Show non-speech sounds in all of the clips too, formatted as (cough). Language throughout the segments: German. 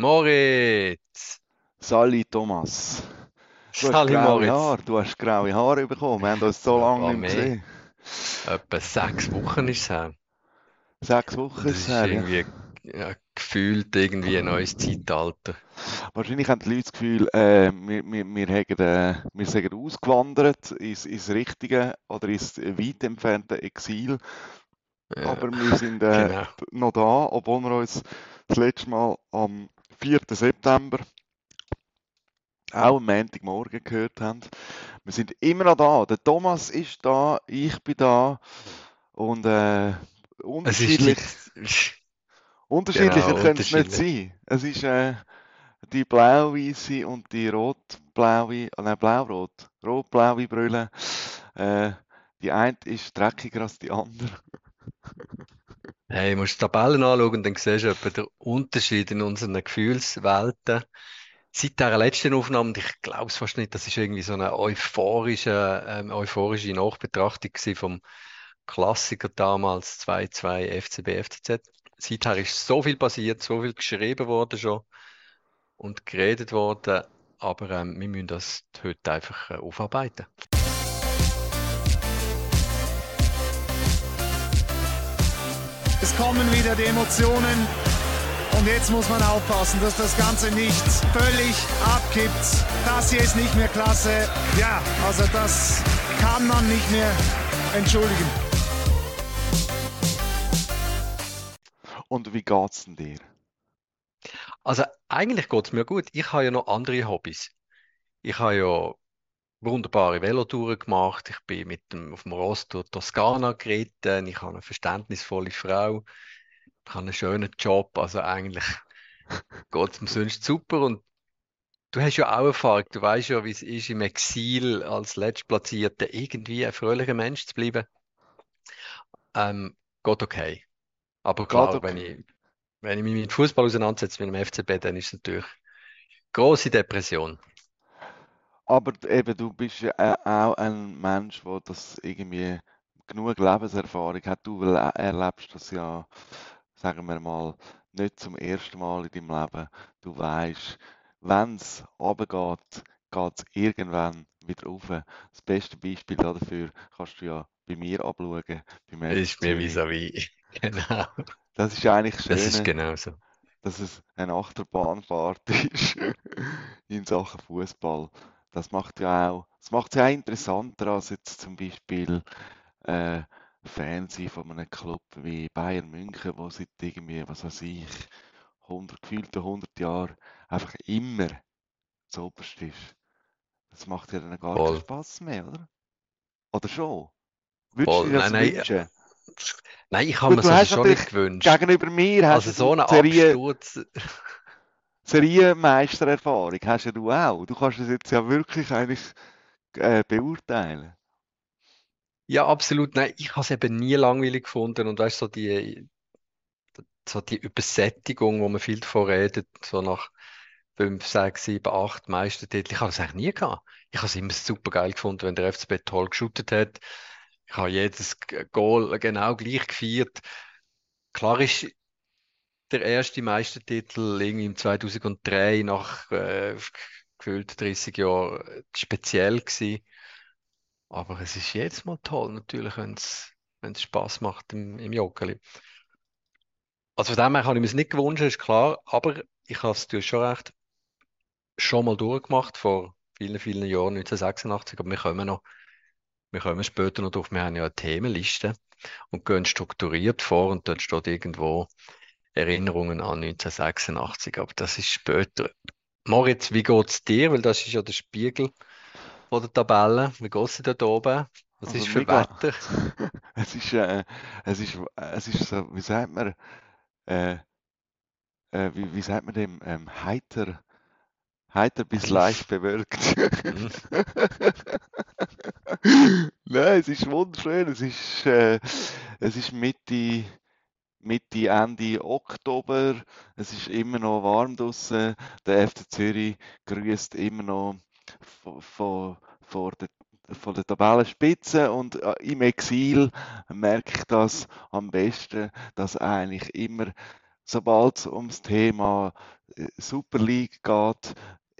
Moritz! Sali Thomas. Du hast Sali graue Moritz! Haare, du hast graue Haare bekommen. Wir haben uns so lange Ja, nicht gesehen. Etwa sechs Wochen ist es her. Sechs Wochen ist es ist her, irgendwie ja, gefühlt irgendwie ein neues Zeitalter. Wahrscheinlich haben die Leute das Gefühl, äh, wir, wir, wir, haben, äh, wir sind ausgewandert ins, ins richtige oder ins weit entfernte Exil. Ja, Aber wir sind äh, genau. noch da, obwohl wir uns das letzte Mal am 4. September auch am Montagmorgen gehört haben. Wir sind immer noch da. Der Thomas ist da, ich bin da und äh, unterschiedlich, nicht. unterschiedlicher Genau, könnte es nicht sein. Es ist äh, die blau-weiße und die rot-blaue, ah, nein, blau-rot, rot-blaue Brille. Äh, die eine ist dreckiger als die andere. (laughs) Hey, musst die Tabellen anschauen und dann siehst du den Unterschied in unseren Gefühlswelten. Seit der letzten Aufnahme, und ich glaube es fast nicht, das ist irgendwie so eine euphorische, ähm, euphorische Nachbetrachtung vom Klassiker damals 2-2 FCB, FCZ. Seither ist so viel passiert, so viel geschrieben worden schon und geredet worden, aber ähm, wir müssen das heute einfach äh, aufarbeiten. Es kommen wieder die Emotionen. Und jetzt muss man aufpassen, dass das Ganze nicht völlig abkippt. Das hier ist nicht mehr klasse. Ja, also das kann man nicht mehr entschuldigen. Und wie geht's denn dir? Also eigentlich geht es mir gut. Ich habe ja noch andere Hobbys. Ich habe ja wunderbare Velotouren gemacht. Ich bin mit dem, auf dem Ross durch Toskana geritten. Ich habe eine verständnisvolle Frau. Ich habe einen schönen Job. Also eigentlich (laughs) geht es mir sonst super. Und du hast ja auch Erfahrung. Du weißt ja, wie es ist, im Exil als Letztplatzierter irgendwie ein fröhlicher Mensch zu bleiben. Ähm, geht okay. Aber klar, wenn okay. ich, wenn ich mich mit Fußball auseinandersetze, mit dem FCB, dann ist es natürlich große Depression. Aber eben, du bist ja äh, auch ein Mensch, der das irgendwie genug Lebenserfahrung hat. Du le- erlebst das ja, sagen wir mal, nicht zum ersten Mal in deinem Leben. Du weißt, wenn es runtergeht, geht es irgendwann wieder rauf. Das beste Beispiel dafür kannst du ja bei mir anschauen, beim FC Ist mir vis-à-vis. (laughs) Genau. Das ist eigentlich das Das ist genau so. dass es eine Achterbahnfahrt (laughs) ist in Sachen Fußball. Das macht ja auch, das macht es ja auch interessanter als jetzt zum Beispiel äh, Fan sein von einem Club wie Bayern München, wo seit irgendwie, was weiß ich, 100, gefühlte 100 Jahre einfach immer zuoberst ist. Das macht ja dann gar keinen Voll. Spaß mehr, oder? Oder schon? Würdest du Voll. dir das Nein, nein, wünschen? nein, ich habe mir du das schon nicht gewünscht. gegenüber mir hast Also so du eine Serie, Absturz. Serienmeistererfahrung hast ja du auch. Du kannst es jetzt ja wirklich eigentlich äh, beurteilen. Ja, absolut. Nein, ich habe es eben nie langweilig gefunden. Und weißt so die, so die Übersättigung, wo man viel davon redet, so nach fünf, sechs, sieben, acht Meistertitel, ich habe das eigentlich nie gehabt. Ich habe es immer super geil gefunden, wenn der FCB toll geshootet hat. Ich habe jedes Goal genau gleich gefeiert. Klar ist der erste Meistertitel irgendwie im 2003 nach äh, gefühlt 30 Jahren äh, speziell gewesen. Aber es ist jedes Mal toll, natürlich, wenn es Spaß macht im, im Joggeli. Also von dem her habe ich mir es nicht gewünscht, ist klar, aber ich habe es, schon recht, schon mal durchgemacht vor vielen, vielen Jahren, 1986, aber wir kommen noch, wir kommen später noch drauf, wir haben ja eine Themenliste und gehen strukturiert vor und dort steht irgendwo Erinnerungen an 1986, aber das ist später. Moritz, wie geht's dir? Weil das ist ja der Spiegel von der Tabelle. Wie geht's dir dort oben? Was Also ist für mega. Wetter? (laughs) Es ist, äh, es ist, es ist so, wie sagt man, äh, äh, wie, wie sagt man dem, ähm, heiter, heiter bis leicht bewölkt. Mhm. (laughs) Nein, es ist wunderschön. Es ist, äh, es ist Mitte, Mitte, Ende Oktober. Es ist immer noch warm draußen. Der FC Zürich grüßt immer noch von, vor der, von der Tabellenspitze. Und äh, im Exil merke ich das am besten, dass eigentlich immer sobald es ums Thema äh, Super League geht,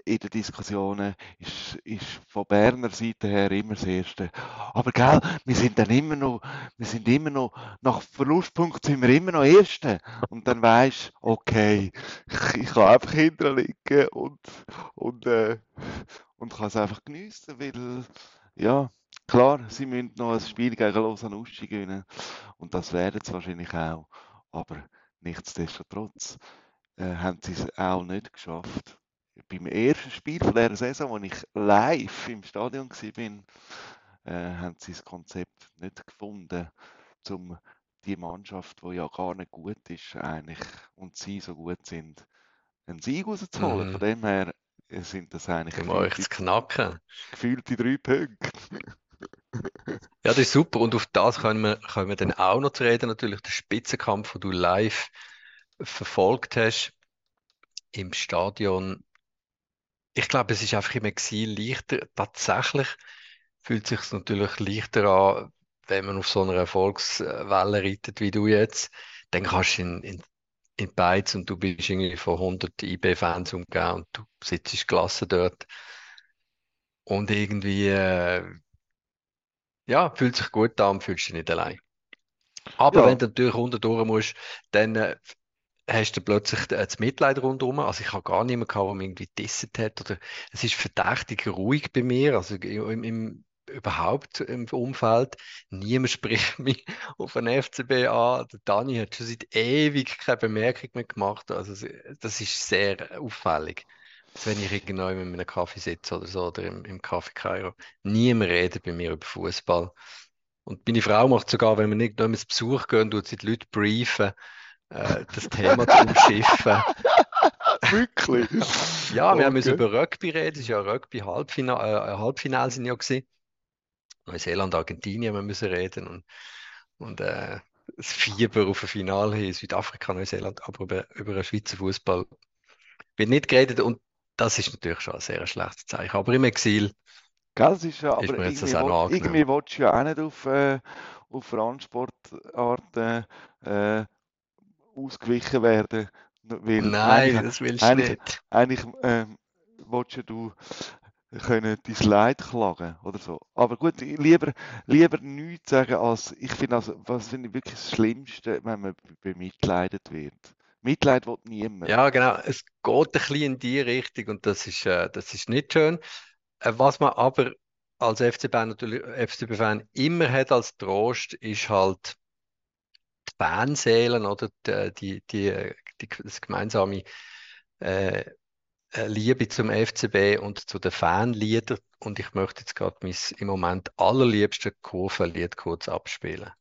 in den Diskussionen ist, ist von Berner Seite her immer das Erste. Aber gell, wir sind dann immer noch, wir sind immer noch, nach Verlustpunkt sind wir immer noch Erste. Und dann weisst okay, ich, (laughs) ich kann einfach hinten liegen und, und, äh, und kann es einfach geniessen, weil, ja, klar, sie müssen noch ein Spiel gegen Lausanne Uschi gewinnen. Und das werden sie wahrscheinlich auch. Aber nichtsdestotrotz äh, haben sie es auch nicht geschafft beim ersten Spiel von dieser Saison, als ich live im Stadion war, äh, haben sie das Konzept nicht gefunden, um die Mannschaft, die ja gar nicht gut ist, eigentlich, und sie so gut sind, einen Sieg rauszuholen. Mhm. Von dem her sind das eigentlich um euch zu knacken. gefühlte drei Punkte. (laughs) ja, das ist super. Und auf das können wir, können wir dann auch noch zu reden. Natürlich der Spitzenkampf, den du live verfolgt hast im Stadion ich glaube, es ist einfach im Exil leichter. Tatsächlich fühlt es sich natürlich leichter an, wenn man auf so einer Erfolgswelle reitet wie du jetzt. Dann kannst du in, in, in Beiz und du bist irgendwie von 100 IB-Fans umgeben und du sitzt gelassen dort. Und irgendwie, äh, ja, fühlt sich gut an und fühlst dich nicht allein. Aber ja. wenn du natürlich durch musst, dann äh, hast du plötzlich das Mitleid rundherum. Also ich habe gar niemanden gehabt, der mich irgendwie disset hat. Oder es ist verdächtig ruhig bei mir, also im, im, überhaupt im Umfeld. Niemand (laughs) spricht mich auf den FCB an. Der Dani hat schon seit ewig keine Bemerkung mehr gemacht. Also das ist sehr auffällig. Als wenn ich irgendwo mit einem Kaffee sitze oder so, oder im, im Café Cairo. Niemand redet bei mir über Fußball. Und meine Frau macht sogar, wenn wir nicht noch ins Besuch gehen, tut sie die Leute briefen äh, das Thema zu umschiffen. (laughs) Wirklich? ja, wir okay. haben über Rugby reden. Es ist ja Rugby-Halbfinale äh, Halbfinale sind ja gewesen. Neuseeland, Argentinien wir müssen reden und, und äh, das Fieber auf ein Finale in Südafrika, Neuseeland, aber über, über einen Schweizer Fußball wird nicht geredet und das ist natürlich schon ein sehr schlechtes Zeichen. Aber im Exil Gell, das ist ja, aber ist irgendwie, will, irgendwie willst du ja auch nicht auf, äh, auf Randsportarten äh, ausgewichen werden. Weil Nein, das willst du nicht. Eigentlich ähm, willst du können dein Leid klagen oder so. Aber gut, lieber, lieber nichts sagen als, ich finde also, was finde ich wirklich das Schlimmste, wenn man bemitleidet wird. Mitleid will niemand. Ja, genau. Es geht ein bisschen in die Richtung und das ist, äh, das ist nicht schön. Äh, was man aber als FCB natürlich, FCB-Fan immer hat als Trost, ist halt Fanseelen oder die, die, die, die das gemeinsame äh, äh Liebe zum FCB und zu den Fanliedern. Und ich möchte jetzt gerade mein im Moment allerliebste Kurvenlied kurz abspielen.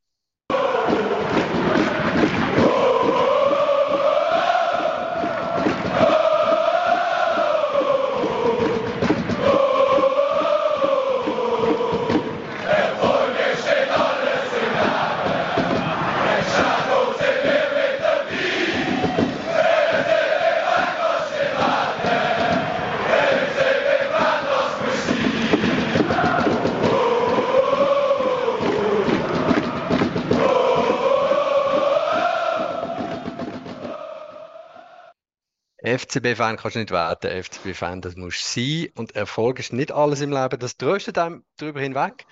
FCB-Fan kannst du nicht werden. FCB-Fan, das musst du sein. Und Erfolg ist nicht alles im Leben. Das tröstet einem darüber hinweg.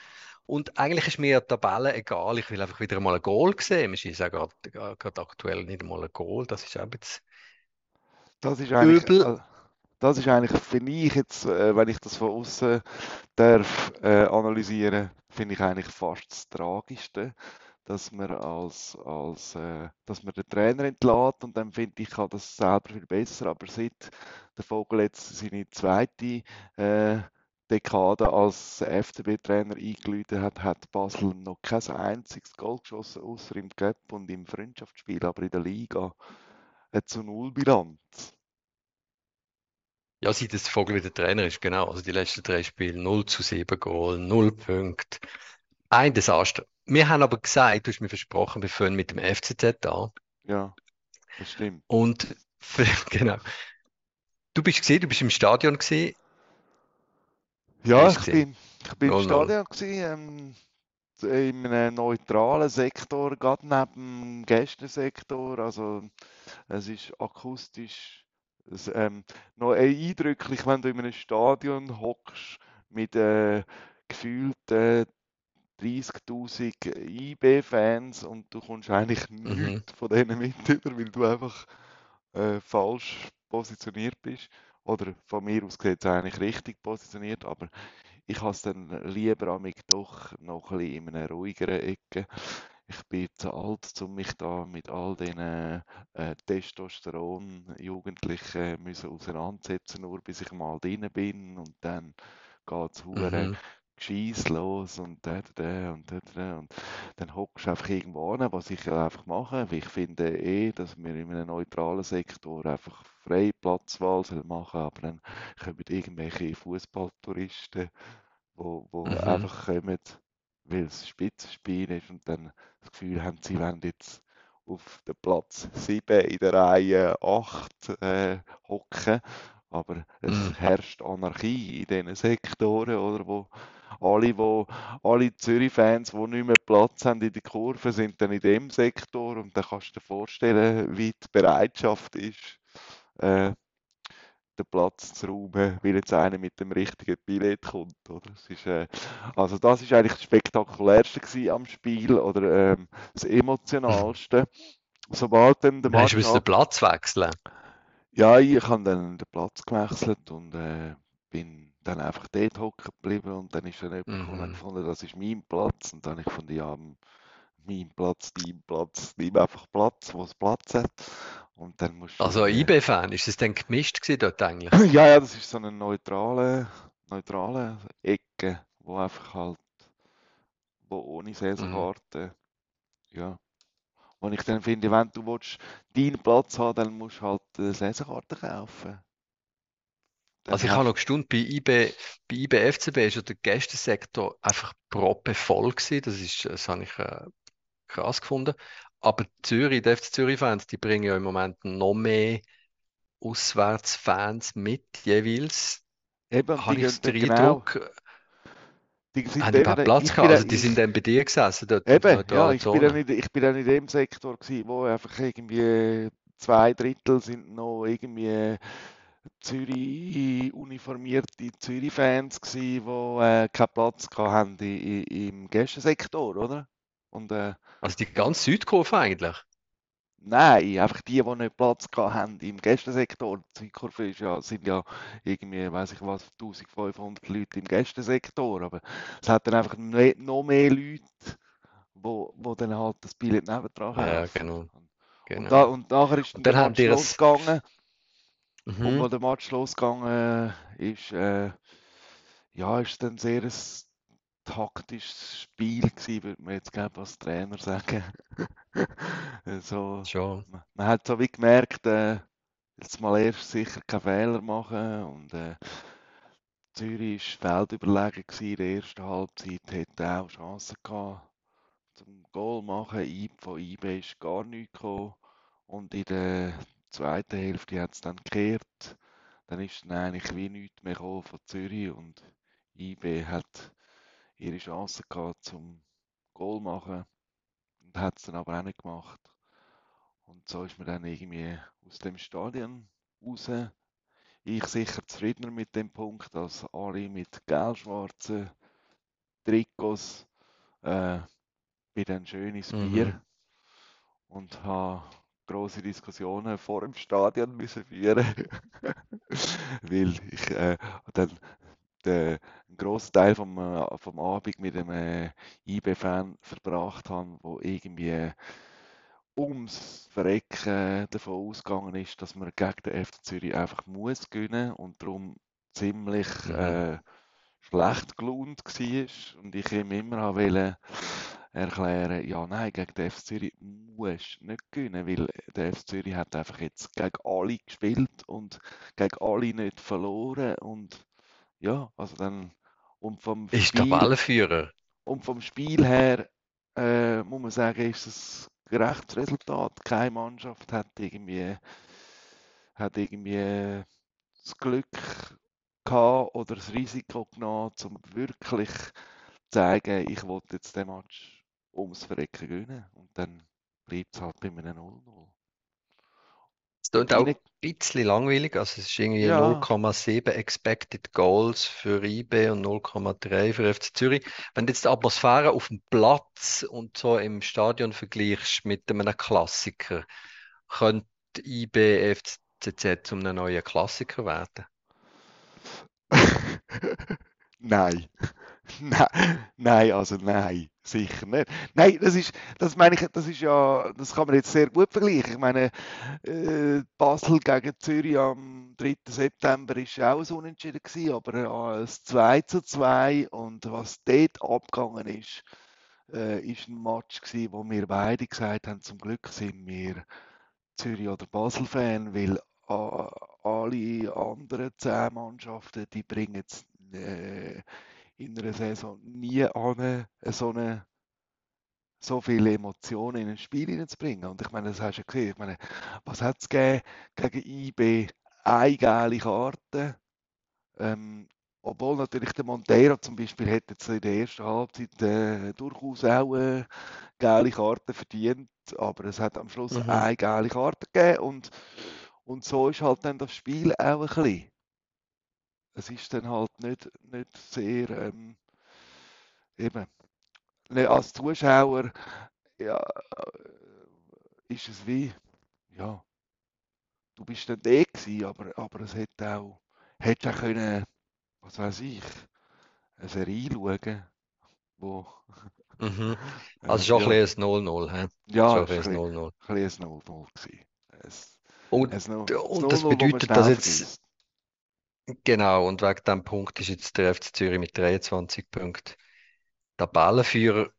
Und eigentlich ist mir die Tabelle egal. Ich will einfach wieder mal ein Goal sehen. Wir schießen ja gerade aktuell nicht einmal ein Goal. Das ist auch jetzt das ist eigentlich, übel. Äh, das ist eigentlich, finde ich jetzt, äh, wenn ich das von außen darf äh, analysieren, finde ich eigentlich fast das Tragischste dass man als, als äh, dass man den Trainer entlässt und dann finde ich, kann das selber viel besser. Aber seit der Vogel jetzt seine zweite äh, Dekade als FCB-Trainer eingeläutet hat, hat Basel noch kein einziges Goal geschossen, außer im Cup und im Freundschaftsspiel, aber in der Liga eine zu Null Bilanz. Ja, seit das Vogel wieder Trainer ist, genau. Also die letzten drei Spiele 0 zu 7 Goal, 0 Punkte. Ein Desaster. Wir haben aber gesagt, du hast mir versprochen, wir fangen mit dem FCZ an. Ja, das stimmt. Und (laughs) für, genau. Du bist gesehen, du bist im Stadion gesehen. Ja, ich bin, ich bin im Stadion gesehen. Ähm, in einem neutralen Sektor, gerade neben dem Gästensektor. Also es ist akustisch es, ähm, noch eindrücklich, wenn du in einem Stadion hockst mit äh, gefühlten 30.000 IB-Fans und du kommst eigentlich Mhm. nichts von denen mit über, weil du einfach äh, falsch positioniert bist. Oder von mir aus gesehen eigentlich richtig positioniert, aber ich habe es dann lieber amig doch noch ein bisschen in einer ruhigeren Ecke. Ich bin zu alt, um mich da mit all diesen äh, Testosteron-Jugendlichen müssen auseinandersetzen, nur bis ich mal drin bin und dann geht es Mhm. Gescheiss los und da, da, und da, da. Und dann hockst du einfach irgendwo an, was ich einfach mache. Ich finde eh, dass wir in einem neutralen Sektor einfach freie Platzwahl sollen machen aber dann kommen irgendwelche Fußballtouristen, wo, wo Mhm. einfach kommen, weil es Spitzenspiel ist und dann das Gefühl haben, sie wollen jetzt auf den Platz 7 in der Reihe 8 äh, hocken. Aber es Mhm. herrscht Anarchie in diesen Sektoren, oder, wo alle, wo, alle Zürich-Fans, die nicht mehr Platz haben in der Kurve, sind dann in dem Sektor und dann kannst du dir vorstellen, wie die Bereitschaft ist, äh, den Platz zu räumen, weil jetzt einer mit dem richtigen Billett kommt. Oder? Es ist, äh, also das ist eigentlich das Spektakulärste am Spiel oder ähm, das Emotionalste. Sobald dann der hast du den Platz wechseln. ja, ich habe dann den Platz gewechselt und äh, bin dann einfach dort hocken geblieben und dann ist dann jemand gekommen und Mhm. gefunden, das ist mein Platz und dann habe ich gefunden, ja, mein Platz, dein Platz, nimm einfach Platz, wo es Platz hat und dann musst Also äh, IB-Fan, ist es denn gemischt gewesen dort eigentlich? (clears throat) ja, ja, das ist so eine neutrale, neutrale Ecke, wo einfach halt, wo ohne Mhm. Saisonkarte, ja. Und ich dann finde, wenn du willst, deinen Platz haben, dann musst du halt eine Saisonkarte kaufen. Also ich habe noch gestaunt, bei IB, bei IB FCB ist ja der Gästensektor einfach proppevoll gewesen. Das ist, das habe ich äh, krass gefunden. Aber Zürich, die FC Zürich-Fans, die bringen ja im Moment noch mehr Auswärtsfans mit, jeweils. Eben, Habe ich den genau, Eindruck, die sind haben die eben, überhaupt Platz gehabt? Also die ich, sind dann bei dir gesessen, dort eben, ja, neutralen ich bin in, ich bin dann in dem Sektor gewesen, wo einfach irgendwie zwei Drittel sind noch irgendwie Zürich uniformierte Zürich-Fans gsi, wo äh, keinen Platz gehabt haben i- i- im Gästensektor, oder? Und äh, Also die ganze Südkurve eigentlich. Nein, einfach die, die nicht Platz haben im Gästensektor. Die Südkurve ist ja, sind ja irgendwie, weiß ich was, 1500 Leute im Gästensektor. Aber es hat dann einfach noch mehr Leute, wo, wo dann halt das Billett nebendran Ja, kaufen. genau, Und, genau. da, und nachher ist dann Und der dann haben die das. Losgegangen. Und Mhm. wo der Match losgegangen ist, äh, ja, ist dann sehr ein taktisches Spiel gewesen, würde man jetzt gerne als Trainer sagen. (laughs) so, Schon. man, man hat so wie gemerkt, äh, jetzt mal erst sicher keinen Fehler machen und äh, Zürich war feldüberlegen gewesen in der ersten Halbzeit, hätte auch Chancen gehabt zum Goal machen. Von IB ist gar nichts gekommen und in der zweiten Hälfte hat es dann gekehrt. Dann ist dann eigentlich wie nichts mehr gekommen von Zürich und IB hat ihre Chance gehabt zum Goal machen und hat es dann aber auch nicht gemacht. Und so ist man dann irgendwie aus dem Stadion raus. Ich sicher zufriedener mit dem Punkt, als alle mit gelb-schwarzen Trikots. Äh, bin dann schön ins Mhm. Bier und habe große Diskussionen vor dem Stadion müssen führen, (laughs) weil ich äh, dann den einen grossen Teil vom, äh, vom Abend mit einem äh, IB-Fan verbracht habe, wo irgendwie ums Verrecken davon ausgegangen ist, dass man gegen den FC Zürich einfach muss gewinnen und darum ziemlich Mhm. äh, schlecht gelaunt war und ich ihm immer wollen erklären, ja nein, gegen den FC Zürich musst du nicht gewinnen, weil der FC Zürich hat einfach jetzt gegen alle gespielt und gegen alle nicht verloren und ja, also dann und vom Ist Spiel Tabellenführer. und vom Spiel her äh, muss man sagen, ist es ein gerechtes Resultat. Keine Mannschaft hat irgendwie, hat irgendwie das Glück gehabt oder das Risiko genommen, um wirklich zeigen, ich wollte jetzt den Match ums Verrecken gewinnen und dann bleibt es halt bei einem 0-0. Es klingt auch ein bisschen langweilig, also es ist irgendwie Ja. 0,7 Expected Goals für IB und 0,3 für FC Zürich. Wenn du jetzt die Atmosphäre auf dem Platz und so im Stadion vergleichst mit einem Klassiker, könnte IB FCZ zu einem neuen Klassiker werden? (laughs) Nein. (laughs) Nein, also nein, sicher nicht. Nein, das ist, das meine ich, das ist ja, das kann man jetzt sehr gut vergleichen. Ich meine, äh, Basel gegen Zürich am 3. September ist auch ein Unentschieden gewesen, aber äh, ein 2 zu 2 und was dort abgegangen ist, äh, ist ein Match gewesen, wo wir beide gesagt haben, zum Glück sind wir Zürich- oder Basel-Fan, weil äh, alle anderen zehn Mannschaften, die bringen es äh, in einer Saison nie an, so, eine, so viele Emotionen in ein Spiel hineinzubringen. Und ich meine, das hast du ja gesehen. Ich meine, was hat es gegeben gegen IB? Eine geile Karte. Ähm, obwohl natürlich der Monteiro zum Beispiel hätte jetzt in der ersten Halbzeit äh, durchaus auch eine geile Karte verdient, aber es hat am Schluss Mhm. eine geile Karte gegeben und, und so ist halt dann das Spiel auch ein bisschen. Es ist dann halt nicht, nicht sehr ähm, eben ne, als Zuschauer ja, äh, ist es wie ja du bist dann da gewesen, aber, aber es hätte auch hätte auch können was weiß ich eine Serie schauen wo Mhm. Also (laughs) schon ja, ein bisschen ein 0-0, hä? ja Schon ein bisschen ein ein 0-0. bisschen ein 0-0 gewesen. Es, Und, es no, das und das 0-0, bedeutet, dass jetzt. Genau, und wegen diesem Punkt ist jetzt der FC Zürich mit 23 Punkten Tabellenführer.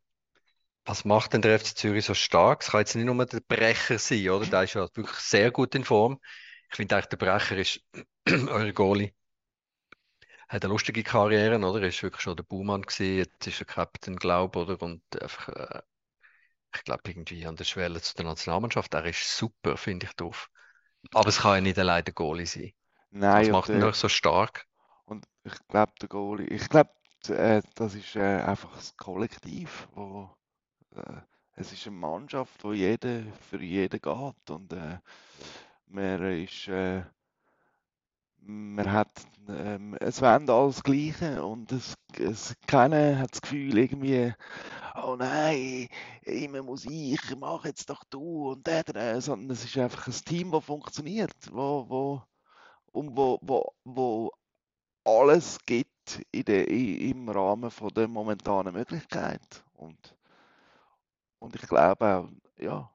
Was macht denn der FC Zürich so stark? Es kann jetzt nicht nur der Brecher sein, oder? Der ist ja wirklich sehr gut in Form. Ich finde eigentlich, der Brecher ist (clears throat) euer Goalie. Hat eine lustige Karriere, oder? Er ist wirklich schon der Buhmann gewesen, jetzt ist er Captain, glaube oder? Und einfach, äh, ich glaube, irgendwie an der Schwelle zu der Nationalmannschaft. Er ist super, finde ich, drauf. Aber es kann ja nicht allein der Goalie sein. Nein, und macht ihn äh, euch so stark? Und ich glaube, der Goalie, ich glaube, äh, das ist äh, einfach das Kollektiv, wo äh, es ist eine Mannschaft, wo jeder für jeden geht und äh, man ist, äh, man hat, ähm, es wollen alle das Gleiche und es, es, keiner hat das Gefühl irgendwie, oh nein, immer muss ich, mach jetzt doch du und der, der, sondern es ist einfach ein Team, das funktioniert, wo, wo, und wo, wo, wo alles gibt in der, im Rahmen von der momentanen Möglichkeit. Und, und ich glaube auch, ja,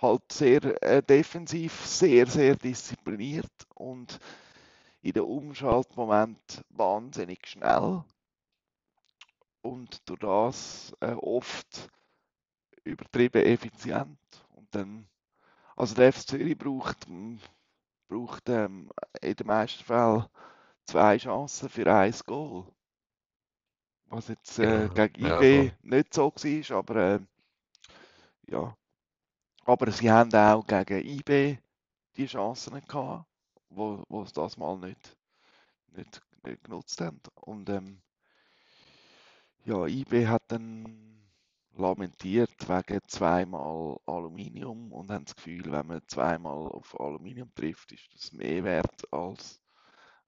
halt sehr äh, defensiv, sehr, sehr diszipliniert und in den Umschaltmoment wahnsinnig schnell und durch das äh, oft übertrieben effizient. Und dann, also der FC Zürich braucht, mm, braucht ähm, in den meisten Fällen zwei Chancen für ein Goal. Was jetzt äh, gegen ja, IB voll. nicht so war, aber äh, ja. Aber sie haben auch gegen IB die Chancen gehabt, wo, wo sie das mal nicht, nicht, nicht genutzt haben. Und ähm, ja, IB hat dann lamentiert wegen zweimal Aluminium und haben das Gefühl, wenn man zweimal auf Aluminium trifft, ist das mehr wert, als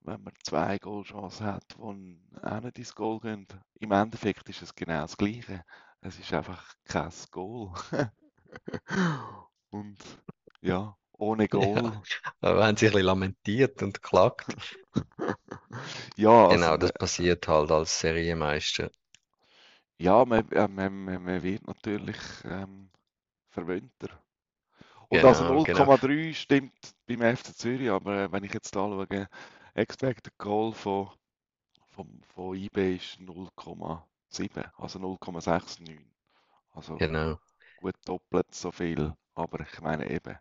wenn man zwei Goalchancen hat, die auch nicht ins Goal gehen. Im Endeffekt ist es genau das Gleiche. Es ist einfach kein Goal. (laughs) Und ja, ohne Ja, Goal. (laughs) aber haben sich ein bisschen lamentiert und geklagt. (laughs) Ja, also Genau, das passiert halt als Serienmeister. Ja, man, äh, man, man, wird natürlich ähm, verwöhnter. Und also Genau, genau. 0,3 stimmt beim FC Zürich, aber äh, wenn ich jetzt anschaue, Expected Goal von, von, von IB ist 0,7, also 0,69. Also Genau. gut doppelt so viel, aber ich meine eben,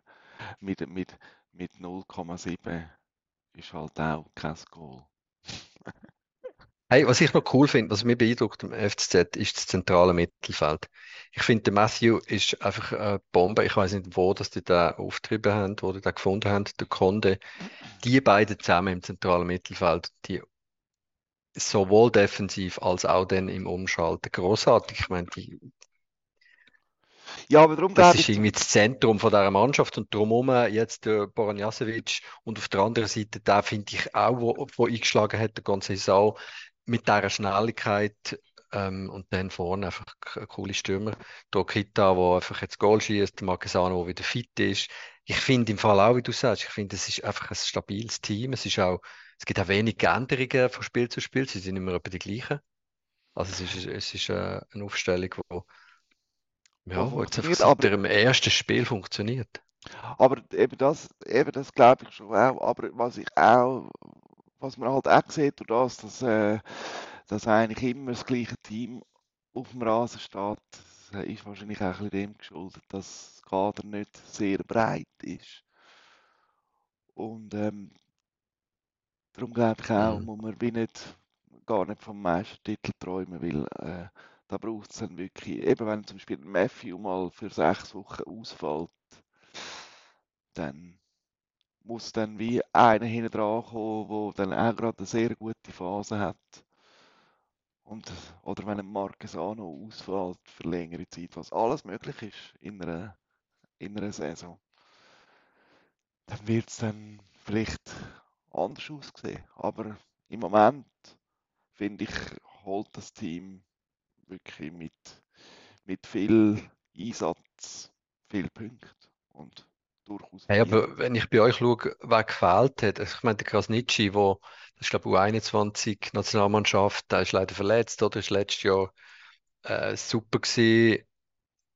mit, mit, mit 0,7 ist halt auch kein Goal. (laughs) Hey, was ich noch cool finde, was mich beeindruckt am FCZ, ist das zentrale Mittelfeld. Ich finde, der Matthew ist einfach eine Bombe. Ich weiß nicht, wo dass die da aufgetrieben haben, wo die da gefunden haben, der Conde. Die beiden zusammen im zentralen Mittelfeld, die sowohl defensiv als auch dann im Umschalten großartig. Ich meine, die, Ja, aber darum das ist irgendwie das Zentrum von dieser Mannschaft und drumherum jetzt der Boran Jasevic und auf der anderen Seite der finde ich auch, wo, wo eingeschlagen hat, der ganze Saison mit dieser Schnelligkeit ähm, und dann vorne einfach k- coole Stürmer. Der Kita, der einfach jetzt Goal schießt, Marquesano, der wieder fit ist. Ich finde im Fall auch, wie du sagst, ich finde, es ist einfach ein stabiles Team. Es ist auch, es gibt auch wenig Änderungen von Spiel zu Spiel. Sie sind immer etwa die gleichen. Also es ist, es ist äh, eine Aufstellung, wo, wo ja, wo jetzt einfach seit aber, dem ersten Spiel funktioniert. aber eben das, eben das glaube ich schon auch. Aber was ich auch, was man halt auch sieht, durch das, dass, äh, dass eigentlich immer das gleiche Team auf dem Rasen steht, das ist wahrscheinlich auch ein bisschen dem geschuldet, dass das Kader nicht sehr breit ist. Und ähm, darum glaube ich auch, Mhm. muss man wie nicht, gar nicht vom Meistertitel träumen, weil äh, da braucht es dann wirklich, eben wenn zum Beispiel Matthew mal für sechs Wochen ausfällt, dann muss dann wie einer hinten dran kommen, der dann auch gerade eine sehr gute Phase hat. Und, oder wenn ein Marquesano ausfällt für längere Zeit, was alles möglich ist in einer, in einer Saison, dann wird es dann vielleicht anders aussehen. Aber im Moment, finde ich, holt das Team wirklich mit, mit viel Einsatz viel Punkte und durchaus Hey, aber wenn ich bei euch schaue, wer gefehlt hat, also ich meine, der Krasnitschi, wo, das ist glaube ich U21 Nationalmannschaft, der ist leider verletzt, oder? Ist letztes Jahr äh, super gewesen.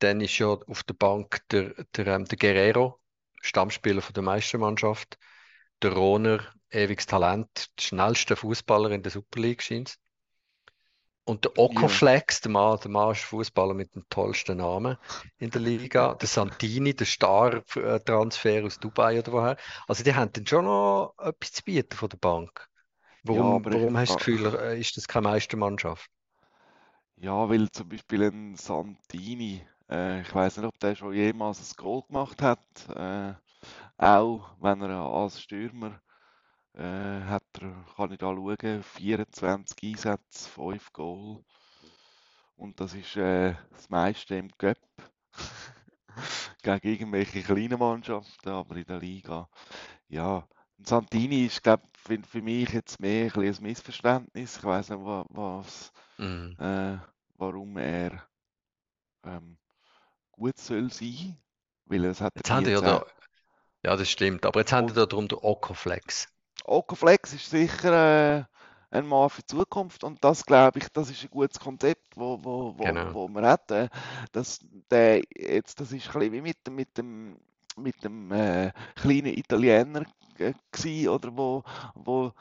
Dann ist ja auf der Bank der, der, ähm, der Guerrero, Stammspieler von der Meistermannschaft, der Rohner, ewiges Talent, der schnellste Fußballer in der Super League scheint Und der Ja, Okoflex, der Mann, der Mann ist Fußballer mit dem tollsten Namen in der Liga. Der Santini, der Star-Transfer aus Dubai oder woher. Also die haben dann schon noch etwas zu bieten von der Bank. ja, Warum, ich, warum hast du das Gefühl, äh, ist das keine Meistermannschaft? ja, weil zum Beispiel ein Santini, äh, ich weiß nicht, ob der schon jemals ein Goal gemacht hat, äh, auch wenn er als Stürmer äh, hat er, kann ich da schauen, 24 Einsätze, 5 Goal und das ist äh, das meiste im Cup (laughs) gegen irgendwelche kleinen Mannschaften, aber in der Liga, ja. Und Santini ist, glaube für, für mich jetzt mehr ein, ein Missverständnis. Ich weiß nicht, wa- was, Mhm. äh, warum er ähm, gut soll sein, weil es hat Jetzt haben ja da, ja, das stimmt, aber jetzt haben Und da darum den Okoflex. Okoflex ist sicher äh, ein Mann für die Zukunft und das glaube ich, das ist ein gutes Konzept, wo, wo, wo, Genau. wo man hat. Äh, dass der jetzt, das ist ein bisschen wie mit, dem- mit dem, mit dem äh, kleinen Italiener gsi, oder wo, wo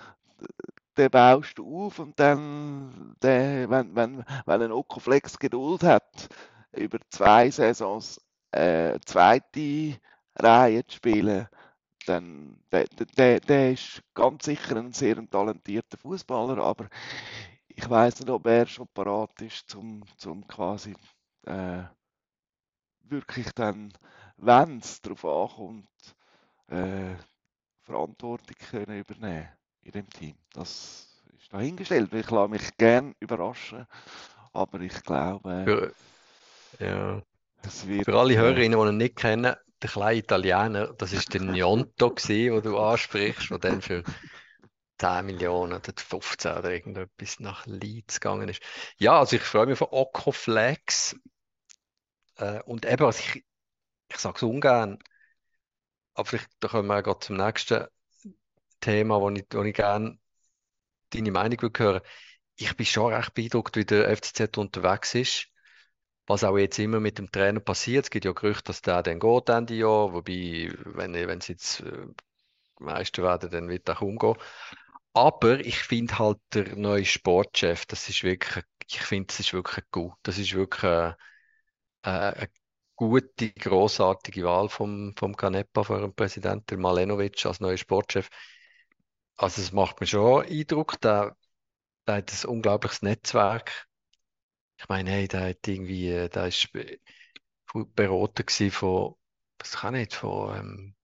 den baust du auf und dann, der, wenn, wenn, wenn ein Okoflex Geduld hat, über zwei Saisons äh, zweite Reihe zu spielen, dann der, der, der ist ganz sicher ein sehr talentierter Fußballer, aber ich weiß nicht, ob er schon parat ist, zum, zum quasi äh, wirklich dann, wenn es darauf ankommt, äh, Verantwortung können übernehmen in dem Team. Das ist dahingestellt. Ich lasse mich gern überraschen, aber ich glaube, Für, ja, wird. für alle Äh, Hörerinnen, die ihn nicht kennen, der kleine Italiener, das ist der Gnonto gewesen, den du ansprichst, der dann für 10 Millionen oder 15 oder irgendetwas nach Leeds gegangen ist. Ja, also ich freue mich von Okoflex äh, und eben, also ich, ich sage es ungern, aber vielleicht da kommen wir gerade zum nächsten Thema, wo ich, wo ich gerne deine Meinung würde hören. Ich bin schon recht beeindruckt, wie der FCZ unterwegs ist. Was auch jetzt immer mit dem Trainer passiert. Es gibt ja Gerüchte, dass der dann geht Ende Jahr. Wobei, wenn, sie jetzt äh, Meister werden, dann wird er kaum gehen. Aber ich finde halt der neue Sportchef, das ist wirklich, ich finde, das ist wirklich gut. Das ist wirklich äh, äh, eine gute, großartige Wahl vom, vom Canepa für den Präsidenten, Malenovic als neuer Sportchef. Also es macht mir schon Eindruck, der, der hat ein unglaubliches Netzwerk. Ich meine, hey, der hat irgendwie, äh, der ist be- beraten gewesen von, was kann ich, von, ähm,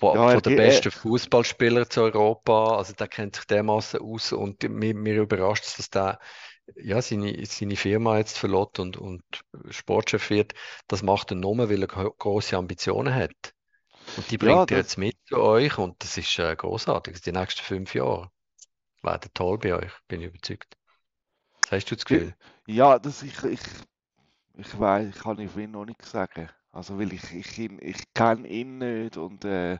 von, Ja, von den ge- besten Fußballspielern zu Europa. Also der kennt sich dermaßen aus und mir, mir überrascht es, dass der ja, seine, seine Firma jetzt verlässt und, und Sportchef wird. Das macht er nur, weil er gro- große Ambitionen hat. Und die Ja, bringt er das, jetzt mit zu euch und das ist äh, großartig. Die nächsten fünf Jahre werden toll bei euch, bin ich überzeugt. Was hast du das ge- Gefühl? ja, das ich, ich, ich weiß, kann ich ihn noch nicht sagen. Also, weil ich, ich, ihn, ich kenne ihn nicht und äh,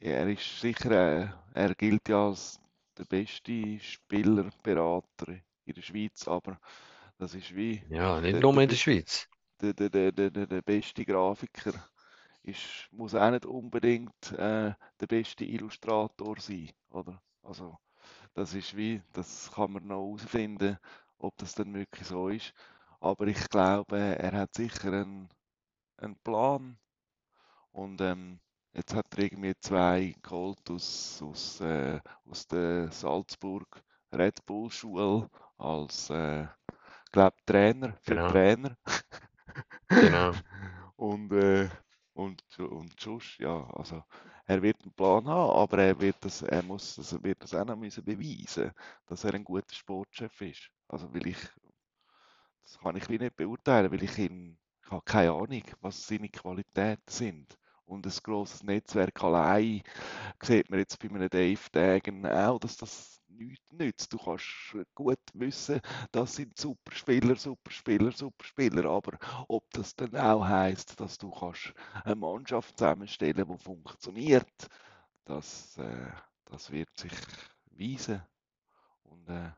er ist sicher, äh, er gilt ja als der beste Spielerberater in der Schweiz, aber das ist wie Ja, nicht der, nur in der Schweiz. der, der, der, der, der der beste Grafiker. Ist, muss auch nicht unbedingt äh, der beste Illustrator sein, oder? Also, das ist wie, das kann man noch herausfinden, ob das dann wirklich so ist. Aber ich glaube, er hat sicher einen, einen Plan und ähm, jetzt hat er irgendwie zwei geholt aus, aus, äh, aus der Salzburg Red Bull Schule als, äh, glaube Trainer für Genau, Trainer. genau. (laughs) Und, äh, und, und sonst, ja, also er wird einen Plan haben, aber er wird das, er muss das, wird das auch noch müssen beweisen, dass er ein guter Sportchef ist. Also weil ich, das kann ich wie nicht beurteilen, weil ich ihn, ich habe keine Ahnung, was seine Qualitäten sind. Und ein grosses Netzwerk allein sieht man jetzt bei einem Dave Dagen auch, dass das nichts nützt. Du kannst gut wissen, das sind super Spieler, super Spieler, super Spieler, aber ob das dann auch heisst, dass du kannst eine Mannschaft zusammenstellen, die funktioniert, das, äh, das wird sich weisen. Und äh,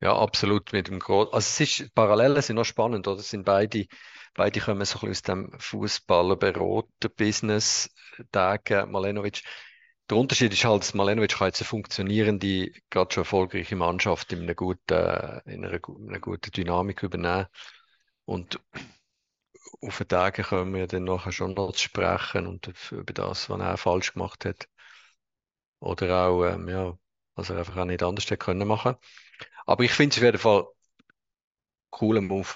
Ja, absolut mit dem Gro Also es ist, Parallelen sind noch spannend, oder? Es sind beide, beide kommen so ein bisschen aus dem Fußballer-Berater-Business. Dagen, Malenovic. Der Unterschied ist halt, dass Malenovic kann jetzt eine funktionierende, gerade schon erfolgreiche Mannschaft in einer guten, in einer, in einer guten Dynamik übernehmen. Und auf den Tagen können wir dann nachher schon noch sprechen und über das, was er falsch gemacht hat. Oder auch, ähm, ja, was er einfach auch nicht anders hätte können machen. Aber ich finde es auf jeden Fall cooler Move.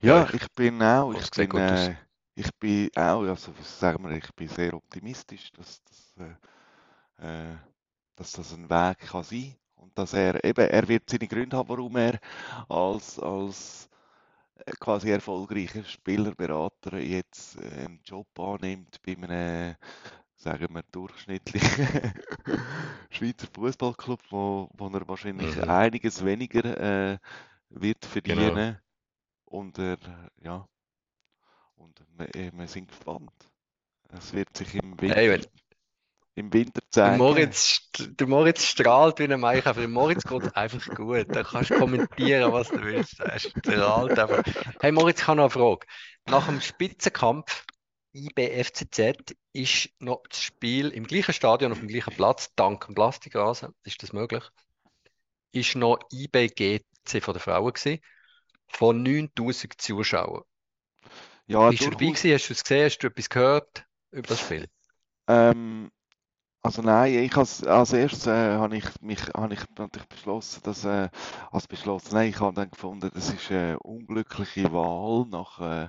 Ja, ja, ich, ich bin auch, ich bin, äh, ich bin auch, also sagen wir, ich bin sehr optimistisch, dass das, äh, äh, dass das ein Weg kann sein und dass er eben, er wird seine Gründe haben, warum er als, als äh, quasi erfolgreicher Spielerberater jetzt äh, einen Job annimmt bei einem, sagen wir, durchschnittlichen (laughs) Schweizer Fußballclub, wo, wo er wahrscheinlich Mhm, einiges weniger äh, wird genau. verdienen und er, ja, und wir, wir sind gespannt. Es wird sich im Hey, Winter, wenn, im Winter der zeigen. Moritz, st- der Moritz strahlt wie ein Maikäfer. Dem Moritz geht es einfach gut. Da kannst du kommentieren, was du willst. Er strahlt einfach. Hey Moritz, ich habe noch eine Frage. Nach dem Spitzenkampf IB-FCZ ist noch das Spiel im gleichen Stadion, auf dem gleichen Platz, dank dem Plastikrasen, ist das möglich, ist noch IB-GC von den Frauen gewesen, von 9000 Zuschauern. Ja, Bist du dabei gewesen? Hast du es gesehen? Hast du etwas gehört über das Spiel? Ähm, also nein, ich als, als erstes äh, habe ich mich habe ich natürlich beschlossen, dass äh, als beschlossen, nein, ich habe dann gefunden, das ist eine unglückliche Wahl nach äh,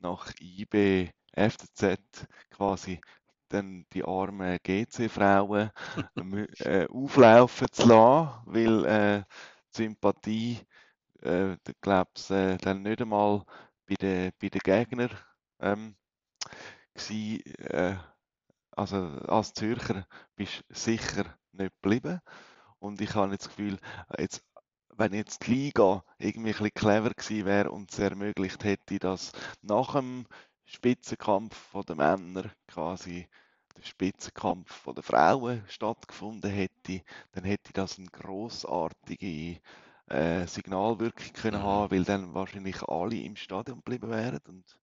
nach IB FCZ quasi dann die armen GC-Frauen (laughs) äh, auflaufen zu lassen, weil äh, die Sympathie, äh, glaube ich, äh, dann nicht einmal bei den bei den Gegnern ähm, gsi, äh, also als Zürcher bist du sicher nicht geblieben. Und ich habe jetzt das Gefühl, jetzt, wenn jetzt die Liga irgendwie ein bisschen clever gewesen wäre und es ermöglicht hätte, dass nach dem Spitzenkampf der Männer quasi der Spitzenkampf der Frauen stattgefunden hätte, dann hätte das eine grossartige äh, Signalwirkung können Mhm. haben, weil dann wahrscheinlich alle im Stadion geblieben wären und